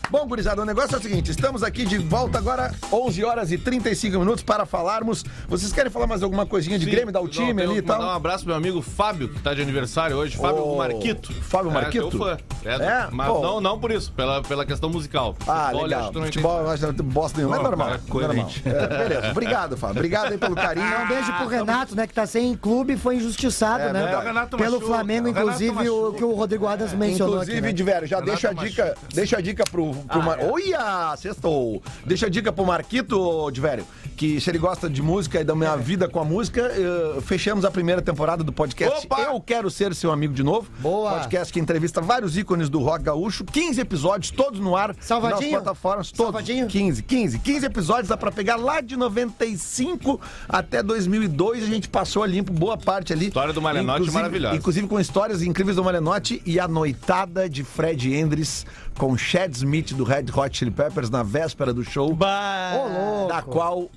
Bom, gurizada, o negócio é o seguinte: estamos aqui de volta agora, 11 horas e 35 minutos, para falarmos. Vocês querem falar mais alguma coisinha de Sim, Grêmio, dar o time não, ali e tal? Mandar um abraço pro meu amigo Fábio, que tá de aniversário hoje. Fábio Ô, Marquito. Fábio Marquito? É, teu fã. É, É? Mas Pô. não, não por isso, pela, pela questão musical. Ah, Futebol, legal. acho que tu não Futebol, eu acho que não bosta nenhuma. É Não, normal. cara, é normal. É, beleza. Obrigado, Fábio. Obrigado aí pelo carinho. Um beijo pro Renato, né? Que tá sem clube e foi injustiçado, É, né? verdade. O Renato Pelo machuca, Flamengo, Renato inclusive, o que o Rodrigo Adams mencionou Inclusive, aqui. Né? Diverio, já Renato deixa a dica, deixa a dica pro, pro Mar... Olha, sextou. Deixa a dica pro Marquito, Diverio, que se ele gosta de música e da minha vida com a música, eh, fechamos a primeira temporada do podcast Opa! Eu Quero Ser Seu Amigo de Novo. Boa. Podcast que entrevista vários ícones do rock gaúcho, 15 episódios, todos no ar. Salvadinho? Nas plataformas, todos. Salvadinho? 15, 15. 15 episódios, dá pra pegar lá de 95 até 2002. A gente passou a limpo boa parte ali. História do Inclusive- maravilhosa. Inclusive com histórias incríveis do Malenotti e a noitada de Fred Endres com Chad Smith do Red Hot Chili Peppers na véspera do show, louco. da qual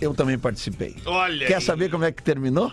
eu também participei. Olha Quer aí. saber como é que terminou?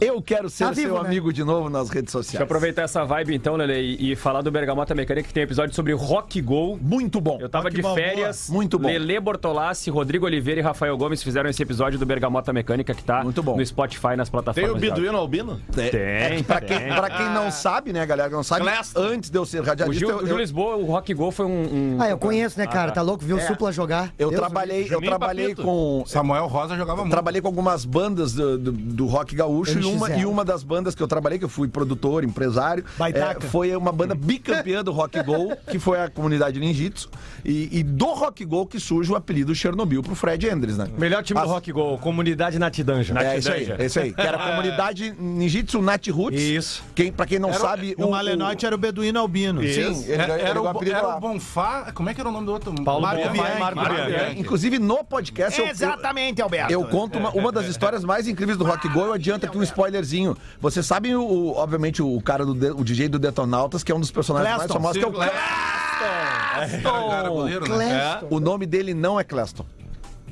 Eu quero ser Tá vivo, seu né? amigo de novo nas redes Deixa eu sociais. aproveitar essa vibe então, Lele, e, e falar do Bergamota Mecânica, que tem episódio sobre rock go. Muito bom. Eu tava Rock de Balboa. férias. Muito bom. Lele Bortolassi, Rodrigo Oliveira e Rafael Gomes fizeram esse episódio do Bergamota Mecânica que tá Muito bom. no Spotify, nas Tem plataformas. o de áudio. Biduíno Albino? É, Tem, é, pra, quem, tem. pra quem não sabe, né, galera, que não sabe, antes de eu ser O radialista, Gil, eu, o Gil eu, Lisboa, o Rock Go foi um. um- Ah, eu conheço, né, cara? Ah, Tá louco? Viu o É. Supla jogar? eu Deus trabalhei, eu trabalhei com Samuel Rosa jogava muito. trabalhei com algumas bandas do, do- do rock gaúcho uma, NX0. e uma das bandas que eu trabalhei, que eu fui produtor, empresário, é, foi uma banda bicampeã do Rock Go, que foi a comunidade Ninjitsu. E, e do Rock Go que surge o apelido Chernobyl pro Fred Endres, né? Melhor time As- do Rock Go, Comunidade Natidanja. É isso aí, é isso aí. Que era a comunidade Ninjitsu Nat Roots. Isso. Quem, pra quem não sabe, O Malenotti era o Beduíno Albino. Sim, ele, É- ele Era, o, era o Bonfá. Como é que era o nome do outro? Paulo Mário Bianchi. Inclusive, no podcast, eu- eu, Exatamente, Alberto. Eu conto uma, uma das histórias mais incríveis do Rock Go. Eu adianto aqui um spoilerzinho. Vocês sabem, o, o- obviamente, o cara do de- o DJ do Detonautas, que é um dos personagens mais Cleston, famosos, que é o sim, Cleston. Era goleiro, né? Cleston. O nome dele não é Cleston.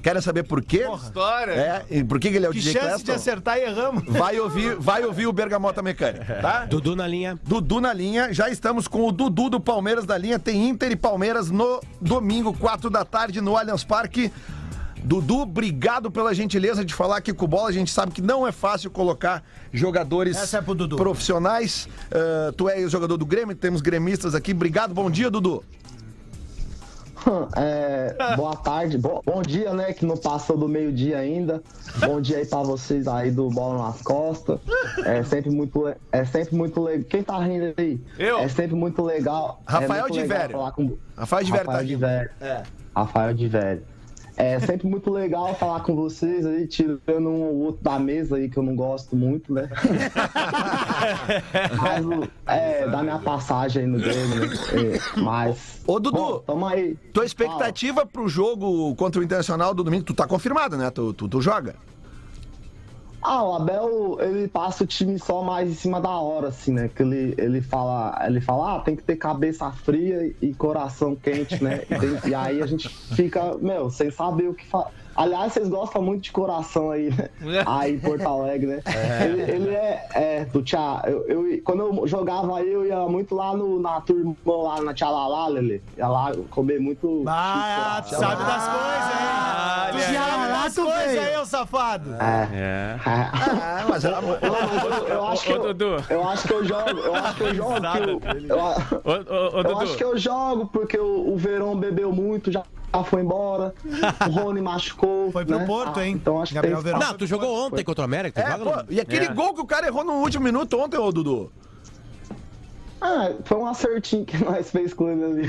Querem saber por quê? História. É, e por que, que ele é o Que DJ chance de Cleston? acertar e erramos. Vai ouvir, vai ouvir o Bergamota Mecânica, tá? Dudu na linha. Dudu na linha, já estamos com o Dudu do Palmeiras na linha. Tem Inter e Palmeiras no domingo, 4 da tarde, no Allianz Parque. Dudu, obrigado pela gentileza de falar aqui com o bola. A gente sabe que não é fácil colocar jogadores Essa é pro Dudu. profissionais. Ah, tu é jogador do Grêmio, temos gremistas aqui. Obrigado, bom dia, Dudu. É, boa tarde, bo- bom dia, né? Que não passou do meio-dia ainda. Bom dia aí pra vocês aí do Bola nas Costas. É sempre muito, é sempre muito legal. Quem tá rindo aí? Eu. É sempre muito legal. Rafael é muito de legal Vério. falar com Rafael de Vério tá Rafael de Vério. Rafael de Velho. É sempre muito legal falar com vocês aí, tirando um ou outro da mesa aí que eu não gosto muito, né? Mas, é, da minha passagem aí no Grêmio, né? É, mas. Ô, Dudu, Bom, tamo aí. Tua expectativa pro jogo contra o Internacional do domingo, tu tá confirmado, né? Tu, tu, tu joga? Ah, o Abel, ele passa o time só mais em cima da hora, assim, né? Que ele, ele fala, ele fala, ah, tem que ter cabeça fria e coração quente, né? E, tem- e aí a gente fica, meu, sem saber o que falar. Aliás, vocês gostam muito de coração aí, né? aí em Porto Alegre, né? Ele, ele é, é, do Tia, eu, eu- quando eu jogava aí, eu ia muito lá no, na turma, lá na Tchalalá, Lele. Ia lá comer muito. Ah, tu sabe das coisas, hein? Tu Já sabe lá das tu coisas aí, ô safado. É. Ah, mas eu, acho que eu, eu acho que eu jogo, eu acho que eu jogo que eu, eu, eu acho que eu jogo porque o, o Verão bebeu muito, já foi embora. O Rony machucou. Foi pro né? Porto, hein? Então acho que Gabriel tem Verão. Não, tu jogou ontem contra o América? tu É, joga pô, no- e aquele É. gol que o cara errou no último minuto ontem, ô Dudu? Ah, foi um acertinho que nós fez com ele ali.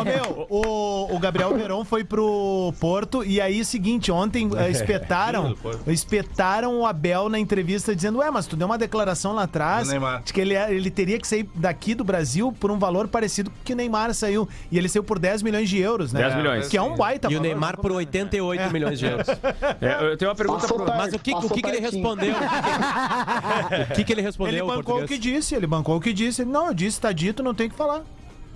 Ô, meu, o, o Gabriel Verón foi pro Porto e aí, seguinte, ontem eh, espetaram, espetaram o Abel na entrevista dizendo, ué, mas tu deu uma declaração lá atrás Do Neymar. de que ele, é- ele teria que sair daqui do Brasil por um valor parecido com o que o Neymar saiu. E ele saiu por 10 milhões de euros, né? 10 milhões. Que é um baita E o valor. Neymar por 88 milhões de euros. É, eu tenho uma pergunta Passou pro... perto, Mas o que, o passou que, que ele pertinho. respondeu? O que, que ele respondeu? Ele bancou o português? que disse, ele bancou o que disse. Ele, Não, eu disse, tá dito, não tem o que falar.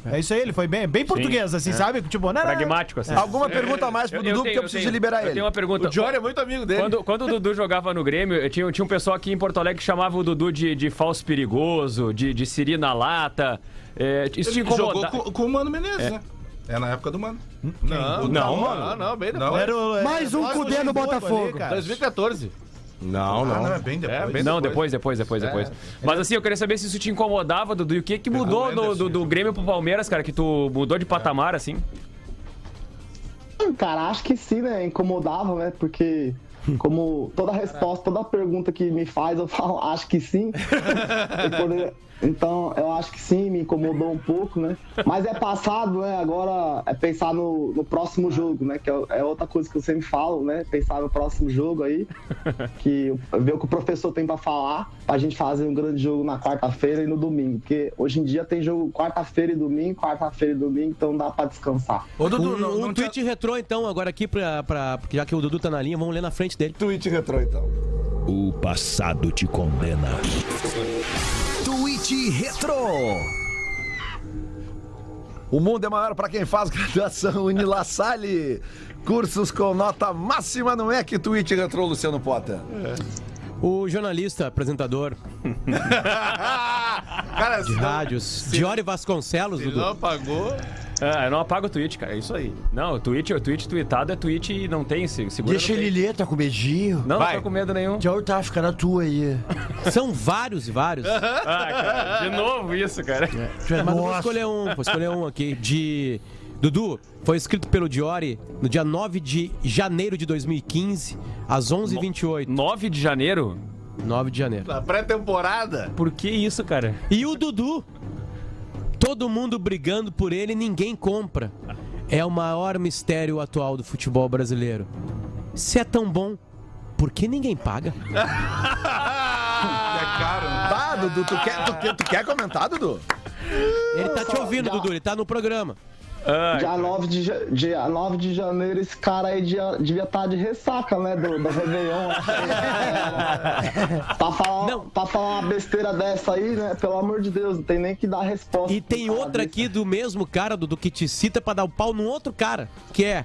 É isso aí, ele foi bem, bem português, assim, é. sabe? Tipo, não, não, não. Pragmático, assim. Alguma pergunta a mais pro Eu- Dudu, eu porque tenho- eu preciso tenho- liberar Eu ele. tenho uma pergunta. O Jory é muito amigo dele. Quando, quando o Dudu jogava no Grêmio, tinha, tinha um pessoal aqui em Porto Alegre que chamava o Dudu de, de falso perigoso, de, de siri na lata. É, isso te Ele jogou com, com o Mano Menezes, né? É na época do Mano. Não, Não, mano. Não, não, bem Não, depois. Era o- Mais um Cudê no Botafogo. ali, cara. 2014. Não, Ah, não, não. é bem depois. É, bem Não, depois, depois, depois, depois. Mas assim, eu queria saber se isso te incomodava, Dudu. E o que que mudou o do, Anderson. do, do Grêmio pro Palmeiras, cara? Que tu mudou de patamar, assim? Cara, acho que sim, né? Incomodava, né? Porque como toda resposta, toda pergunta que me faz, eu falo, acho que sim. Eu poderia- Então, eu acho que sim, me incomodou um pouco, né? Mas é passado, né? Agora é pensar no, no próximo jogo, né? Que é, é outra coisa que eu sempre falo, né? Pensar no próximo jogo aí. Que ver o que o professor tem pra falar, pra gente fazer um grande jogo na quarta-feira e no domingo. Porque hoje em dia tem jogo quarta-feira e domingo, quarta-feira e domingo, então dá pra descansar. Ô, Dudu, Um, não, um não tinha- tweet retrô, então, agora aqui, pra, pra, porque já que o Dudu tá na linha, vamos ler na frente dele. Tweet retrô, então. O passado te condena. Tweet Retro. O mundo é maior para quem faz graduação Unila Salle. Cursos com nota máxima no é que Tweet Retro, Luciano Potter. O jornalista, apresentador Cara, de rádios, Diori Vasconcelos, Dudu. não pagou. Ah, eu não apago o tweet, cara. É isso aí. Não, o tweet, o tweet tweetado é tweet e não tem se- segura. Deixa não ele ler, tá com medinho. Não, não Vai. tô com medo nenhum. Já tá ficando na tua aí. São vários e vários. Ah, cara, de novo isso, cara. É Mas eu vou escolher um, vou escolher um aqui. De. Dudu, foi escrito pelo Diori no dia 9 de janeiro de 2015, às 11h28. 9 de janeiro? 9 de janeiro. Na pré-temporada. Por que isso, cara? E o Dudu? Todo mundo brigando por ele, ninguém compra. É o maior mistério atual do futebol brasileiro. Se é tão bom, por que ninguém paga? É caro, né? Tá, Dudu, tu quer, tu, quer- tu quer comentar, Dudu? Ele tá te ouvindo, Dudu, ele tá no programa. Dia 9 de, dia 9 de janeiro, esse cara aí dia- devia estar de ressaca, né? Do, do Réveillon. pra, falar, pra falar uma besteira dessa aí, né? Pelo amor de Deus, não tem nem que dar resposta. E tem outra aqui do mesmo cara, Dudu, que te cita pra dar o pau num outro cara, que é.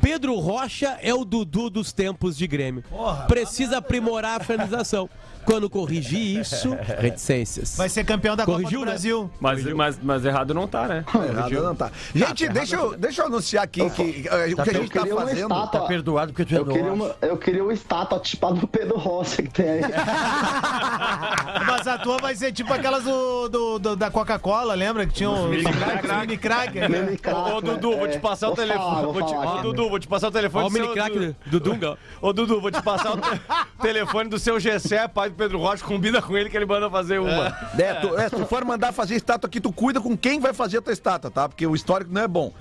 Pedro Rocha é o Dudu dos tempos de Grêmio. Precisa aprimorar a finalização. Quando corrigir isso, reticências. Vai ser campeão da Corrigiu, Copa do né? Brasil. mas, mas, mas errado não tá, né? Errado não tá. Gente, deixa eu, deixa eu anunciar aqui que, eh, o que a gente tá queria uma fazendo. Tá perdoado porque tu é Eu queria, uma, eu queria uma estátua tipo a do Pedro Rocha que tem aí. Mas a tua vai ser tipo aquelas do, do- do- da Coca-Cola, lembra? Que tinha um Mini crack. mini crack. né? Mini crack, Ô, Dudu, vou te É, passar o vou telefone. falar, vou vou te- falar Ô, aqui. Dudu, vou te passar o telefone Ó o do seu- mini crack do- Dunga. Ô, Dudu, vou te passar o te- telefone do seu Gessé, pai Pedro Rocha. Combina com ele que ele manda fazer uma. É, tu, é, se tu for mandar fazer estátua aqui, tu cuida com quem vai fazer a tua estátua, tá? Porque o histórico não é bom.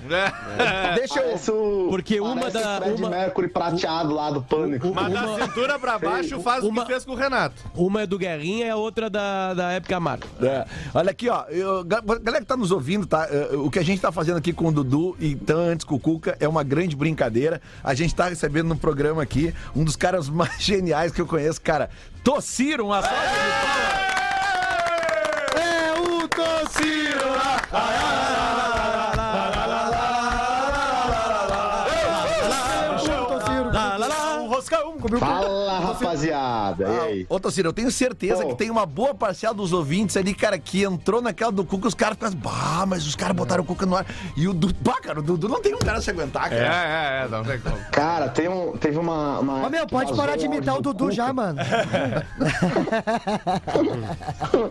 Deixa eu. Parece o, Porque uma da- o Fred uma- Mercury prateado lá do Pânico. Mas da Uma- cintura pra baixo faz o uma- que fez com o Renato. Uma é do Guerrinha e a outra da, da época Amargo. É. Olha aqui, ó. Eu, ga- galera que tá nos ouvindo, tá? Eh, O que a gente tá fazendo aqui com o Dudu e então antes com o Cuca é uma grande brincadeira. A gente tá recebendo no programa aqui um dos caras mais geniais que eu conheço, cara. Tociro, uma salva de palmas. É o Tociro! Um roscão, Fala Fala, rapaziada. E aí? Ô, Tociro, eu tenho certeza Pô. que tem uma boa parcela dos ouvintes ali, cara, que entrou naquela do Cuca, os caras ficam assim, bah, mas os caras botaram o Cuca no ar. E o Dudu, bah, cara, o Dudu não tem um cara se aguentar, É, cara. é, é, não tem como. Cara, tem um, teve uma. uma Ô, meu, pode parar de imitar o Dudu Cuca. já, mano.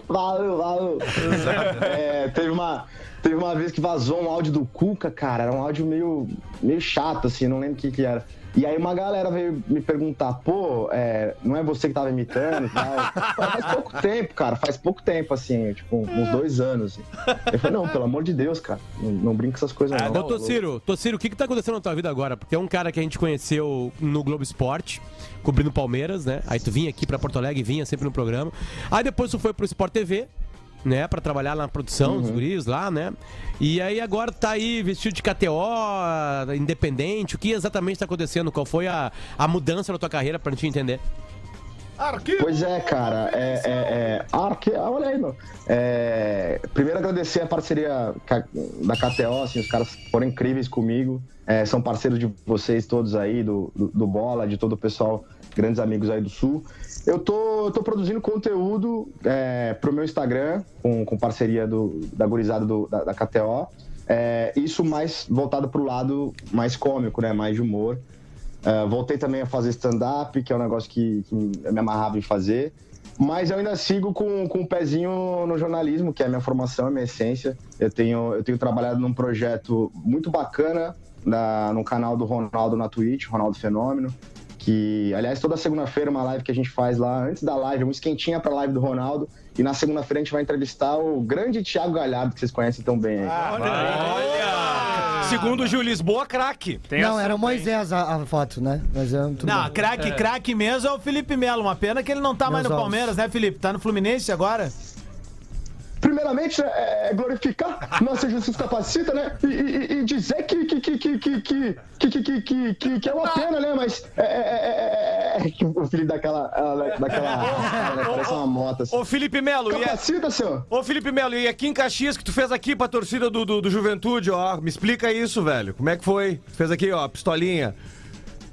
valeu, valeu. É, teve uma. Teve uma vez que vazou um áudio do Cuca, cara. Era um áudio meio, meio chato, assim, não lembro o que, que era. E aí uma galera veio me perguntar, pô, é, não é você que tava imitando e tal? Faz pouco tempo, cara, faz pouco tempo, assim, tipo, uns dois anos. Eu falei, não, pelo amor de Deus, cara, não, não brinca com essas coisas não. Ô, Tociro, Tociro, o que que tá acontecendo na tua vida agora? Porque é um cara que a gente conheceu no Globo Esporte, cobrindo Palmeiras, né? Aí tu vinha aqui pra Porto Alegre, vinha sempre no programa. Aí depois tu foi pro Sport TV, né? Pra trabalhar na produção dos guris lá, né? E aí agora tá aí vestido de KTO, independente. O que exatamente tá acontecendo? Qual foi a, a mudança na tua carreira pra gente entender? Pois é, cara. É, é, é, arque... ah, olha aí, meu. É, primeiro agradecer a parceria da KTO, assim, os caras foram incríveis comigo. É, são parceiros de vocês todos aí, do, do, do Bola, de todo o pessoal, grandes amigos aí do Sul. Eu tô, eu tô produzindo conteúdo é, pro meu Instagram, com, com parceria do, da gurizada do- da, da KTO. É, isso mais voltado pro lado mais cômico, né? Mais de humor. Uh, voltei também a fazer stand-up, que é um negócio que, que eu me amarrava em fazer. Mas eu ainda sigo com, com um pezinho no jornalismo, que é a minha formação, a minha essência. Eu tenho, eu tenho trabalhado num projeto muito bacana na, no canal do Ronaldo na Twitch, Ronaldo Fenômeno. Que, aliás, toda segunda-feira uma live que a gente faz lá, antes da live, uma esquentinha pra live do Ronaldo. E na segunda-feira a gente vai entrevistar o grande Thiago Galhardo, que vocês conhecem tão bem aí. Segundo o Gil Lisboa, craque. não, era o Moisés a, a foto, né? Mas é, tudo Não, craque, craque mesmo é o Felipe Melo. Uma pena que ele não tá mais no Meus Palmeiras, né, Felipe? Tá no Fluminense agora? Primeiramente, né, é glorificar nossa justiça capacita, né? E, e- e dizer que, que, que, que, que, que, que, que, que, que, que, que é uma pena, né? Mas é, é, é, é, é o filho daquela. ela- daquela né, parece uma moto assim. Ô, Felipe Melo, e é... Capacita, senhor. Ô, Felipe Melo, e aqui em Caxias que tu fez aqui pra torcida do, do, do Juventude, ó. Me explica isso, velho. Como é que foi? Tu fez aqui, ó, pistolinha.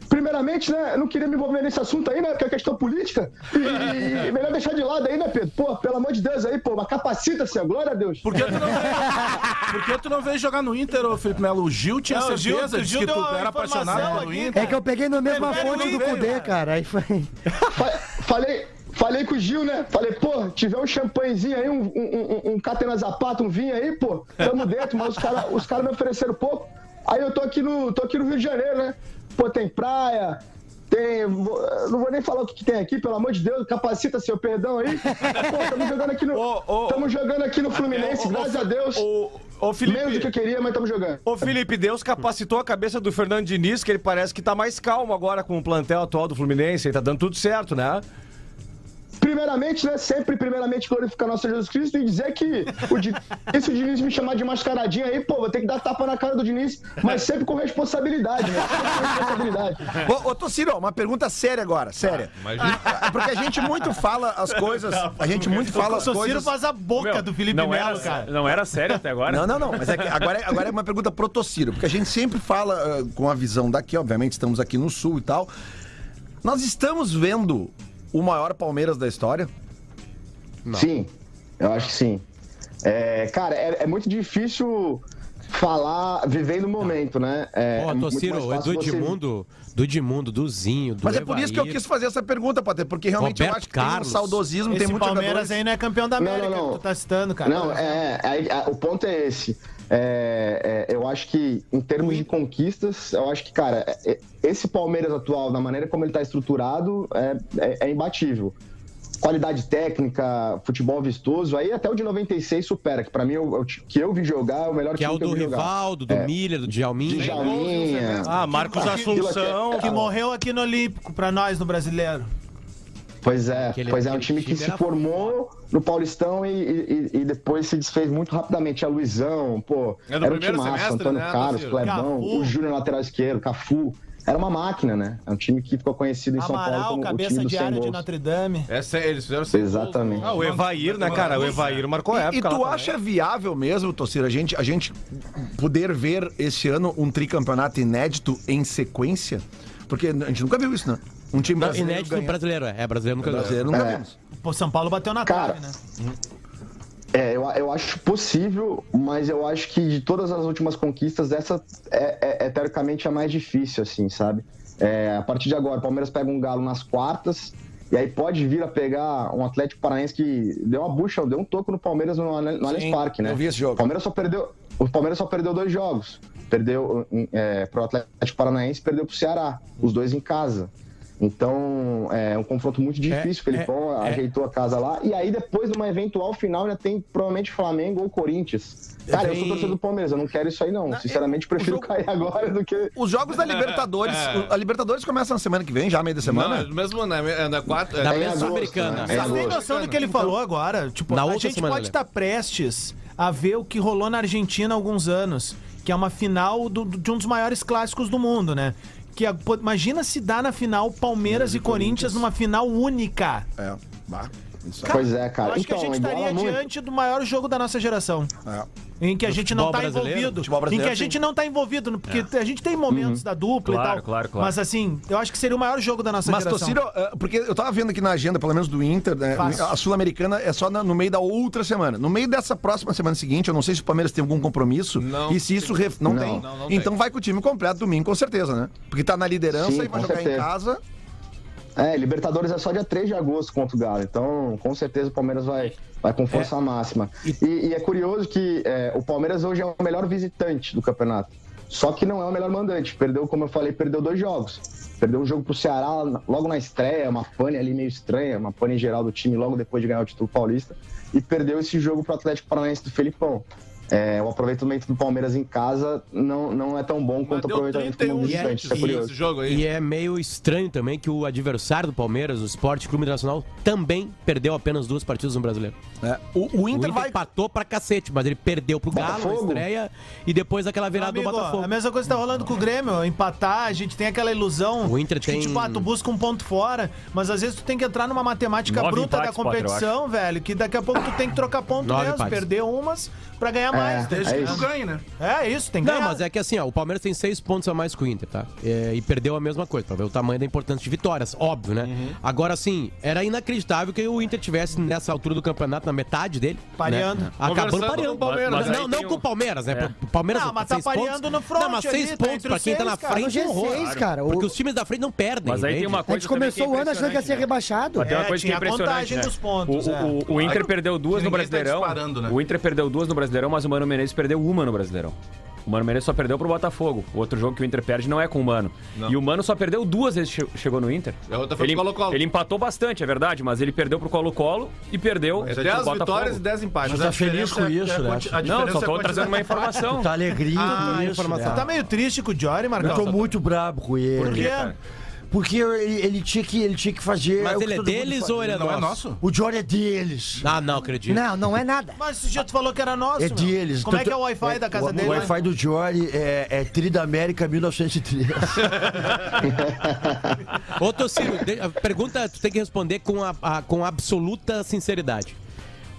Primeiramente, né? Eu não queria me envolver nesse assunto aí, né? Porque é questão política. E, e- melhor deixar de lado aí, né, Pedro? Pô, pelo amor de Deus aí, pô, mas capacita, senhor. Glória a Deus. Por que tu não veio, por que tu não veio jogar no Inter, ô Felipe Melo? O Gil tinha Não, o Gil- certeza de Gil que tu era apaixonado pelo Inter. É que eu peguei na mesma fonte do Cudê, cara. Aí foi. Fa- Falei, falei com o Gil, né? Falei, pô, tiver um champanhezinho aí, um, um, um, um Catena Zapata, um vinho aí, pô, tamo dentro, mas os caras os cara me ofereceram pouco. Aí eu tô aqui, no, tô aqui no Rio de Janeiro, né? Pô, tem praia, tem. Não vou nem falar o que, que tem aqui, pelo amor de Deus, capacita seu perdão aí. Pô, tamo jogando aqui no. Tamo jogando aqui no Fluminense, graças a Deus. Ô, Felipe. Menos do que eu queria, mas tamo jogando. Ô, Felipe, Deus capacitou a cabeça do Fernando Diniz, que ele parece que tá mais calmo agora com o plantel atual do Fluminense. Ele tá dando tudo certo, né? Primeiramente, né? Sempre, primeiramente, glorificar nosso Jesus Cristo e dizer que o Diniz, se o Diniz me chamar de mascaradinha aí, pô, vou ter que dar tapa na cara do Diniz, mas sempre com responsabilidade, né? Sempre com responsabilidade. Ô, ô Tociro, uma pergunta séria agora, séria. É Porque a gente muito fala as coisas. A gente muito fala as o Tociro coisas. faz a boca Meu, do Felipe não Melo, era, cara. Não era sério até agora? Não, não, não. Mas é que agora, é- agora é uma pergunta pro Tociro, porque a gente sempre fala ah, com a visão daqui, obviamente, estamos aqui no sul e tal. Nós estamos vendo o maior Palmeiras da história? Sim, eu acho que sim. É, cara, é, é muito difícil falar vivendo o momento, né? É, Ó, é muito Tociro, fácil do você- Edmundo, do Edmundo, do Zinho, do Mas é por isso que eu quis fazer essa pergunta, Pater, porque realmente eu Roberto acho que tem um Carlos. saudosismo, Esse tem muitos Palmeiras jogadores. aí não é campeão da Não, América não, não. que tu tá citando, cara. Não, é, aí- a- o ponto é esse. É, é, eu acho que, em termos de conquistas, eu acho que, cara, é- esse Palmeiras atual, da maneira como ele está estruturado, é, é- é imbatível. Qualidade técnica, futebol vistoso, aí até o de 96 supera, que pra mim, é o, é o ti- que eu vi jogar, é o melhor Que é time o que eu do vi jogar. Rivaldo, do É. Milha, do Djalminha. Djalminha. Ah, Marcos Assunção. Que morreu aqui no Olímpico pra nós, no Brasileiro. Pois é, Aquele- pois é, um aquele time que time se formou no Paulistão e, e- e depois se desfez muito rapidamente. A Luizão, pô, É era um primeiro time semestre, Antônio né, Carlos? Clebão, o Júnior lateral esquerdo, Cafu. Era uma máquina, né? É um time que ficou conhecido em São Paulo Amaral, como o cabeça time do de 100 área de. Notre Dame. É, sé- eles fizeram Exatamente. gols. Ah, o Evair, né, cara? O Evair marcou época. E lá tu também. acha viável mesmo, Tociro, a gente, a gente poder ver esse ano um tricampeonato inédito em sequência? Porque a gente nunca viu isso, né? Um time Não, brasileiro inédito ganha. brasileiro, é. É brasileiro nunca Brasileiro ganhou. nunca É. vimos. Pô, São Paulo bateu na Cara, trave, né? É, eu, eu acho possível, mas eu acho que de todas as últimas conquistas, essa é, é- é teoricamente a mais difícil, assim, sabe? É, a partir de agora, o Palmeiras pega um galo nas quartas, e aí pode vir a pegar um Atlético Paranaense que deu uma bucha, deu um toco no Palmeiras no, no Allianz Parque, né? eu vi esse jogo. O Palmeiras só perdeu, o Palmeiras só perdeu dois jogos. Perdeu é, pro Atlético Paranaense e perdeu pro Ceará, os dois em casa. Então, é um confronto muito difícil. o Felipão ajeitou a casa lá. E aí, depois, numa eventual final, já tem provavelmente Flamengo ou Corinthians. Cara, eu sou Tem- torcedor do Palmeiras, eu não quero isso aí, não. Sinceramente, prefiro cair agora do que. Os jogos da Libertadores, a Libertadores começa na semana que vem, já meio da semana. Não, mesmo na, na quatro. Da é, agosto, Sul-Americana. né? É em Vocês têm agosto. noção do que ele falou agora? Tipo, Na a gente semana, pode né? estar prestes a ver o que rolou na Argentina há alguns anos, que é uma final do- de um dos maiores clássicos do mundo, né? Que a- pô, imagina se dá na final Palmeiras e Corinthians numa final única. É, bah, isso aí. Pois é, cara. Eu acho que a Então, gente estaria muito. diante do maior jogo da nossa geração. É. Em que a gente não tá brasileiro? envolvido. Em que a gente não tá envolvido, porque a gente tem momentos da dupla Claro, e tal. claro, claro. Mas assim, eu acho que seria o maior jogo da nossa Mas, geração. Tociro, eh, porque eu tava vendo aqui na agenda, pelo menos do Inter, né, a Sul-Americana é só no meio da outra semana. No meio dessa próxima semana seguinte, eu não sei se o Palmeiras tem algum compromisso. Não. E se isso. ref- Não, Não. tem. Não, não então vai com o time completo domingo, com certeza, né? Porque tá na liderança Sim, e vai jogar em certeza. casa. É, Libertadores é só dia 3 de agosto contra o Galo. Então, com certeza o Palmeiras vai, vai com força máxima. E, e é curioso que é, o Palmeiras hoje é o melhor visitante do campeonato. Só que não é o melhor mandante. Perdeu, como eu falei, perdeu dois jogos. Perdeu um jogo pro Ceará logo na estreia, uma pane ali meio estranha, uma pane geral do time logo depois de ganhar o título paulista. E perdeu esse jogo pro Atlético Paranaense do Felipão. É, o aproveitamento do Palmeiras em casa não, não é tão bom quanto o aproveitamento 31 como visitante. Isso é e- curioso. Esse jogo aí. E é meio estranho também que o adversário do Palmeiras, o Esporte Clube Internacional, também perdeu apenas duas partidas no Brasileiro. É, O, o O Inter Inter vai. empatou pra cacete, mas ele perdeu pro Galo na estreia e depois aquela virada Amigo, do Botafogo. A mesma coisa tá rolando com o Grêmio, empatar, a gente tem aquela ilusão O Inter de que, tem- tipo, ah, tu busca um ponto fora, mas às vezes tu tem que entrar numa matemática Nove bruta da empates, eu competição, velho, que daqui a pouco tu tem que trocar ponto Nove mesmo, empates. perder umas pra ganhar mais. Desde é que isso. tu ganhe, né? É isso, tem que Não, ganhar. mas é que assim, ó, o Palmeiras tem seis pontos a mais que o Inter, tá? É, e perdeu a mesma coisa, pra ver o tamanho da importância de vitórias, óbvio, né? Uhum. Agora, assim, era inacreditável que o Inter tivesse nessa altura do campeonato, na metade dele. Pareando. Né? Acabando pareando. com o Palmeiras, Mas né? não, não com o Palmeiras, né? É. O Palmeiras Não, mas tá seis pareando pontos. no front Não, mas ali, seis tá pontos entre pra quem tá seis, na cara. frente é um horror. G6, cara. Porque os times da frente não perdem. Mas aí tem uma A coisa gente que é começou o ano achando que ia ser né? rebaixado. Mas tem uma É, coisa que é tinha a impressionante, né? dos pontos, o, é. o- o Inter perdeu duas no tá Brasileirão. né? O Inter perdeu duas no Brasileirão, mas o Mano Menezes perdeu uma no Brasileirão. O Mano Menezes só perdeu pro Botafogo. O outro jogo que o Inter perde não é com o Mano. E o Mano só perdeu duas vezes que che- chegou no Inter. E a outra foi ele, pro Colo-Colo. ele empatou bastante, é verdade, mas ele perdeu pro Colo-Colo e perdeu É pro 10 Botafogo. vitórias e 10 empates. Mas tá feliz com isso, né? A Não, só é tô trazendo uma informação. Tá alegrinho Ah, com isso, informação. né? Tá meio triste com o Jory, Eu Marcão. tô muito brabo com ele. Por quê? Porque ele, ele tinha que, ele tinha que fazer. Mas ele é deles ou ele é Não é nosso? nosso? O Jory é deles. Ah, não acredito. Não, não é nada. Mas esse dia tu falou que era nosso, É meu. deles. Como é que é o Wi-Fi da casa o, dele? O Wi-Fi do Jory é, é Tri da América 1903. Ô, a pergunta tu tem que responder com, a, a- com absoluta sinceridade.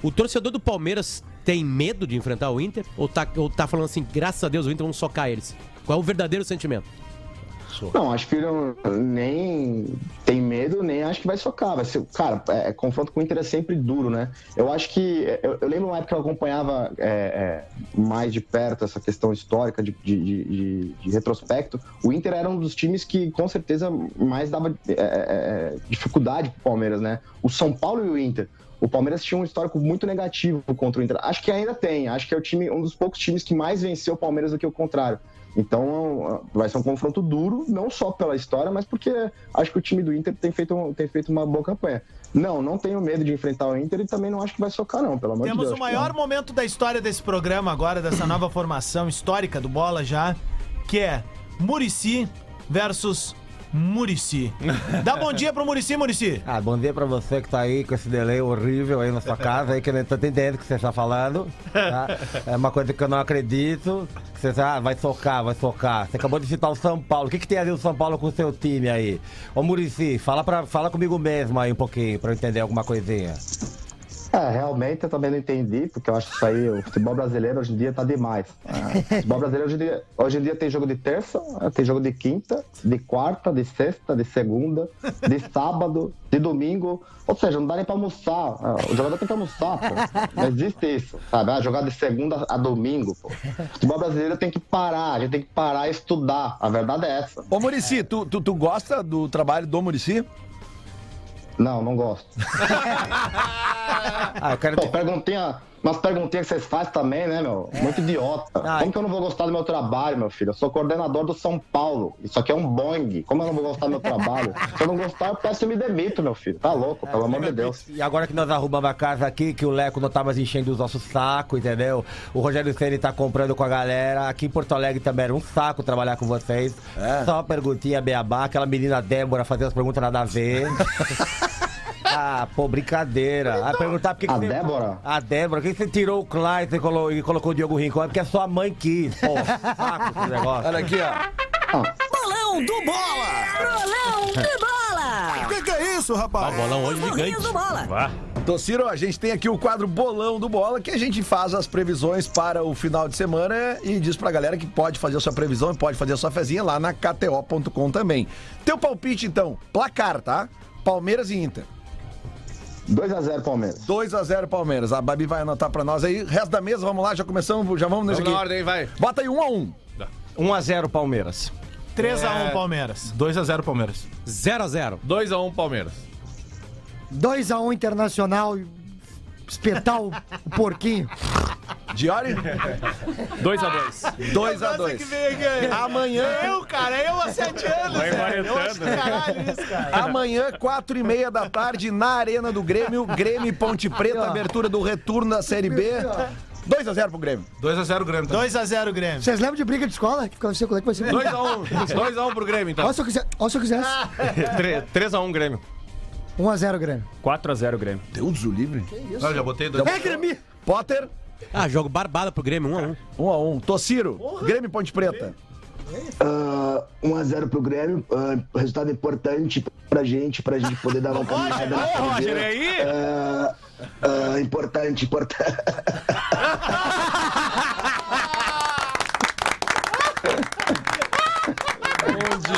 O torcedor do Palmeiras tem medo de enfrentar o Inter? Ou tá, ou tá falando assim, graças a Deus, o Inter vamos socar eles? Qual é o verdadeiro sentimento? Não, acho que não, nem tem medo, nem acho que vai socar. Vai ser, cara, é, confronto com o Inter é sempre duro, né? Eu acho que. Eu, eu lembro uma época que eu acompanhava é, é, mais de perto essa questão histórica de, de, de- de- retrospecto. O Inter era um dos times que com certeza mais dava é, é, é, dificuldade pro Palmeiras, né? O São Paulo e o Inter. O Palmeiras tinha um histórico muito negativo contra o Inter. Acho que ainda tem. Acho que é o time, um dos poucos times que mais venceu o Palmeiras do que o contrário. Então vai ser um confronto duro, não só pela história, mas porque acho que o time do Inter tem feito, tem feito uma boa campanha. Não, não tenho medo de enfrentar o Inter e também não acho que vai socar, não, pelo amor de Temos Deus. o maior momento da história desse programa agora, dessa nova formação histórica do Bola já, que é Murici versus Murici. Dá bom dia pro Murici, Murici. Ah, bom dia pra você que tá aí com esse delay horrível aí na sua casa, aí que eu não tô entendendo o que você está falando. tá? É uma coisa que eu não acredito. Você ah, vai socar, vai socar. Você acabou de citar o São Paulo. O que, que tem a ver o São Paulo com o seu time aí? Ô Murici, fala, fala comigo mesmo aí um pouquinho, pra eu entender alguma coisinha. É, realmente eu também não entendi, porque eu acho que isso aí, o futebol brasileiro hoje em dia tá demais. É, o futebol brasileiro hoje em, dia, hoje em dia tem jogo de terça, é, tem jogo de quinta, de quarta, de sexta, de segunda, de sábado, de domingo. Ou seja, não dá nem pra almoçar. É, O jogador tem que almoçar, pô. Não existe isso, sabe? Ah, jogar de segunda a domingo, pô. O futebol brasileiro tem que parar, a gente tem que parar e estudar. A verdade é essa. Ô, Murici, tu, tu, tu gosta do trabalho do Murici? Não, não gosto. Ah, eu quero Pô, perguntinha, umas perguntinhas que vocês fazem também, né, meu? Muito idiota. Como que eu não vou gostar do meu trabalho, meu filho? Eu sou coordenador do São Paulo. Isso aqui é um Boeing. Como eu não vou gostar do meu trabalho? Se eu não gostar, eu peço e me demito, meu filho. Tá louco, pelo amor de Deus. E agora que nós arrumamos a casa aqui, que o Leco não tá mais enchendo os nossos sacos, entendeu? O Rogério Ceni tá comprando com a galera. Aqui em Porto Alegre também era um saco trabalhar com vocês. Só perguntinha beabá, aquela menina Débora fazendo as perguntas nada a ver. Ah, pô, brincadeira. Ah, perguntar por que A que você- Débora? A Débora, por que você tirou o Clayton e colocou, e colocou o Diogo Rincon? É porque a sua mãe quis, pô. Saco esse negócio. Olha aqui, ó. Bolão do Bola! Bolão de Bola! O que, que é isso, rapaz? O bolão hoje Bolinho gigante. do Bola! Vá. Tociro, a gente tem aqui o quadro Bolão do Bola, que a gente faz as previsões para o final de semana e diz pra galera que pode fazer a sua previsão e pode fazer a sua fezinha lá na KTO.com também. Teu palpite, então, placar, tá? Palmeiras e Inter. 2x0 Palmeiras. 2x0 Palmeiras. A Babi vai anotar pra nós aí. Resto da mesa, vamos lá, já começamos, já vamos nesse Vamos na aqui. ordem, vai. Bota aí 1x1. 1x0 Palmeiras. 3x1 Palmeiras. 2x0 Palmeiras. 0x0. 2x1 Palmeiras. 2x1 Internacional. Espetar o, o porquinho. Diori? 2x2. 2x2. Amanhã. Eu, cara, eu há 7 anos. Vai velho. Eu acho inventando, né? caralho isso, cara. Amanhã, quatro e meia da tarde, na Arena do Grêmio, Grêmio e Ponte Preta, abertura do retorno da Série B. 2x0 pro Grêmio. 2x0 Grêmio. também. 2x0 Grêmio. Vocês lembram de briga de escola? Que ficava assim, como é que vai ser? 2x1. 2x1 pro Grêmio, então. Olha se eu quiser. Olha se eu quisesse. 3x1 Grêmio. 1x0 Grêmio. 4x0 Grêmio. Deus o livre. Não, já botei dois. É Grêmio! Potter, Ah, jogo barbada pro Grêmio, 1x1. 1x1. Tociro, Grêmio e Ponte Preta. 1x0 pro Grêmio, ah, resultado importante pra gente, pra gente poder dar uma caminhada na Roger, e aí? Ah, ah, importante, importante.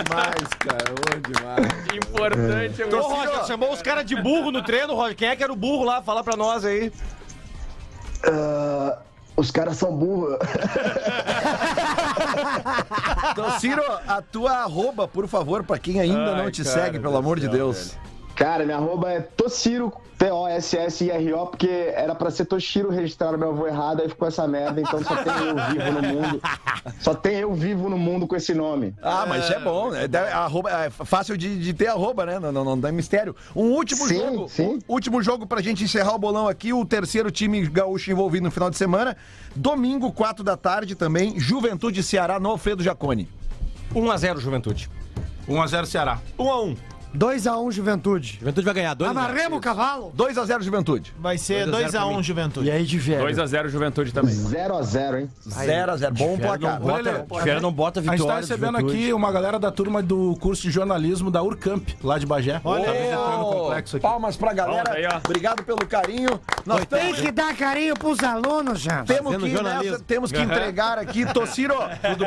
demais, cara. Bom demais. Importante. Ô, Roger, chamou os caras de burro no treino, Roger. Quem é que era o burro lá? Fala pra nós aí. Ah, os caras são burros. Tociro, a tua arroba, por favor, pra quem ainda Ai, não te cara segue, pelo amor de céu, Deus. Cara, minha arroba é Tossiro, T-O-S-S-I-R-O, porque era pra ser Toshiro registraram meu avô errado, aí ficou essa merda, então só tem eu vivo no mundo. Só tem eu vivo no mundo com esse nome. Ah, mas isso é bom, né? Deve- arroba- é fácil de, de ter arroba, né? Não, não, não dá mistério. Um último Sim, jogo. sim. um último jogo pra gente encerrar o bolão aqui. O terceiro time gaúcho envolvido no final de semana. Domingo, 4 da tarde também. Juventude e Ceará no Alfredo Jacone. 1x0 Juventude. 1x0 Ceará. 1x1. 2x1 Juventude. Juventude vai ganhar 2 Amarremos o cavalo. 2x0 Juventude. Vai ser 2 a 0 pra 2x1 mim. Juventude. E aí, de velho? 2x0 Juventude também. 0x0, hein? 0x0. Bom placar. Fera não bota A gente tá vitória. recebendo aqui uma galera da turma do curso de jornalismo da Urcamp, lá de Bagé. Olha tá aí. visitando o complexo aqui. Palmas pra galera. Palmas aí. Obrigado pelo carinho. Nós Tem temos, que dar carinho pros alunos, gente. temos Fazendo que, nessa, temos que entregar aqui. Tociro,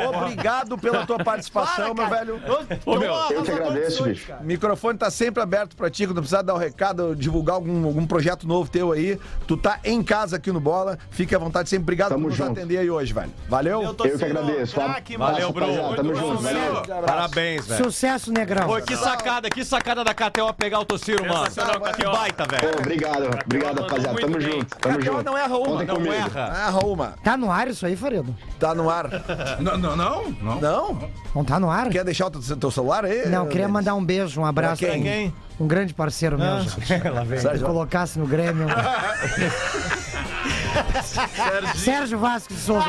obrigado pela tua participação, meu velho. Ô, meu, Eu que agradeço, bicho. O microfone tá sempre aberto pra ti, quando precisar dar o recado, divulgar algum, algum projeto novo teu aí. Tu tá em casa aqui no Bola, fique à vontade sempre. Obrigado Tamo por nos junto. atender aí hoje, velho. Valeu? Eu que agradeço. Craque, Valeu, Bruno. Tamo junto, valeu. Parabéns, velho. Sucesso, negrão. Pô, que sacada, que sacada da KTO pegar o Tociro, mano. Que baita, velho. Obrigado, obrigado, rapaziada. Tamo bem. junto, tamo junto. não erra uma. Não erra. Erra uma. Tá no ar isso aí, Farido? Tá no ar. Não, não, não. não. Não? Tá no ar? Quer deixar o teu, celular aí? Não, queria mandar um beijo, um abraço Quem? pra Quem? um grande parceiro meu. gente. Se colocasse no Grêmio. Sérgio Vasco de Souza.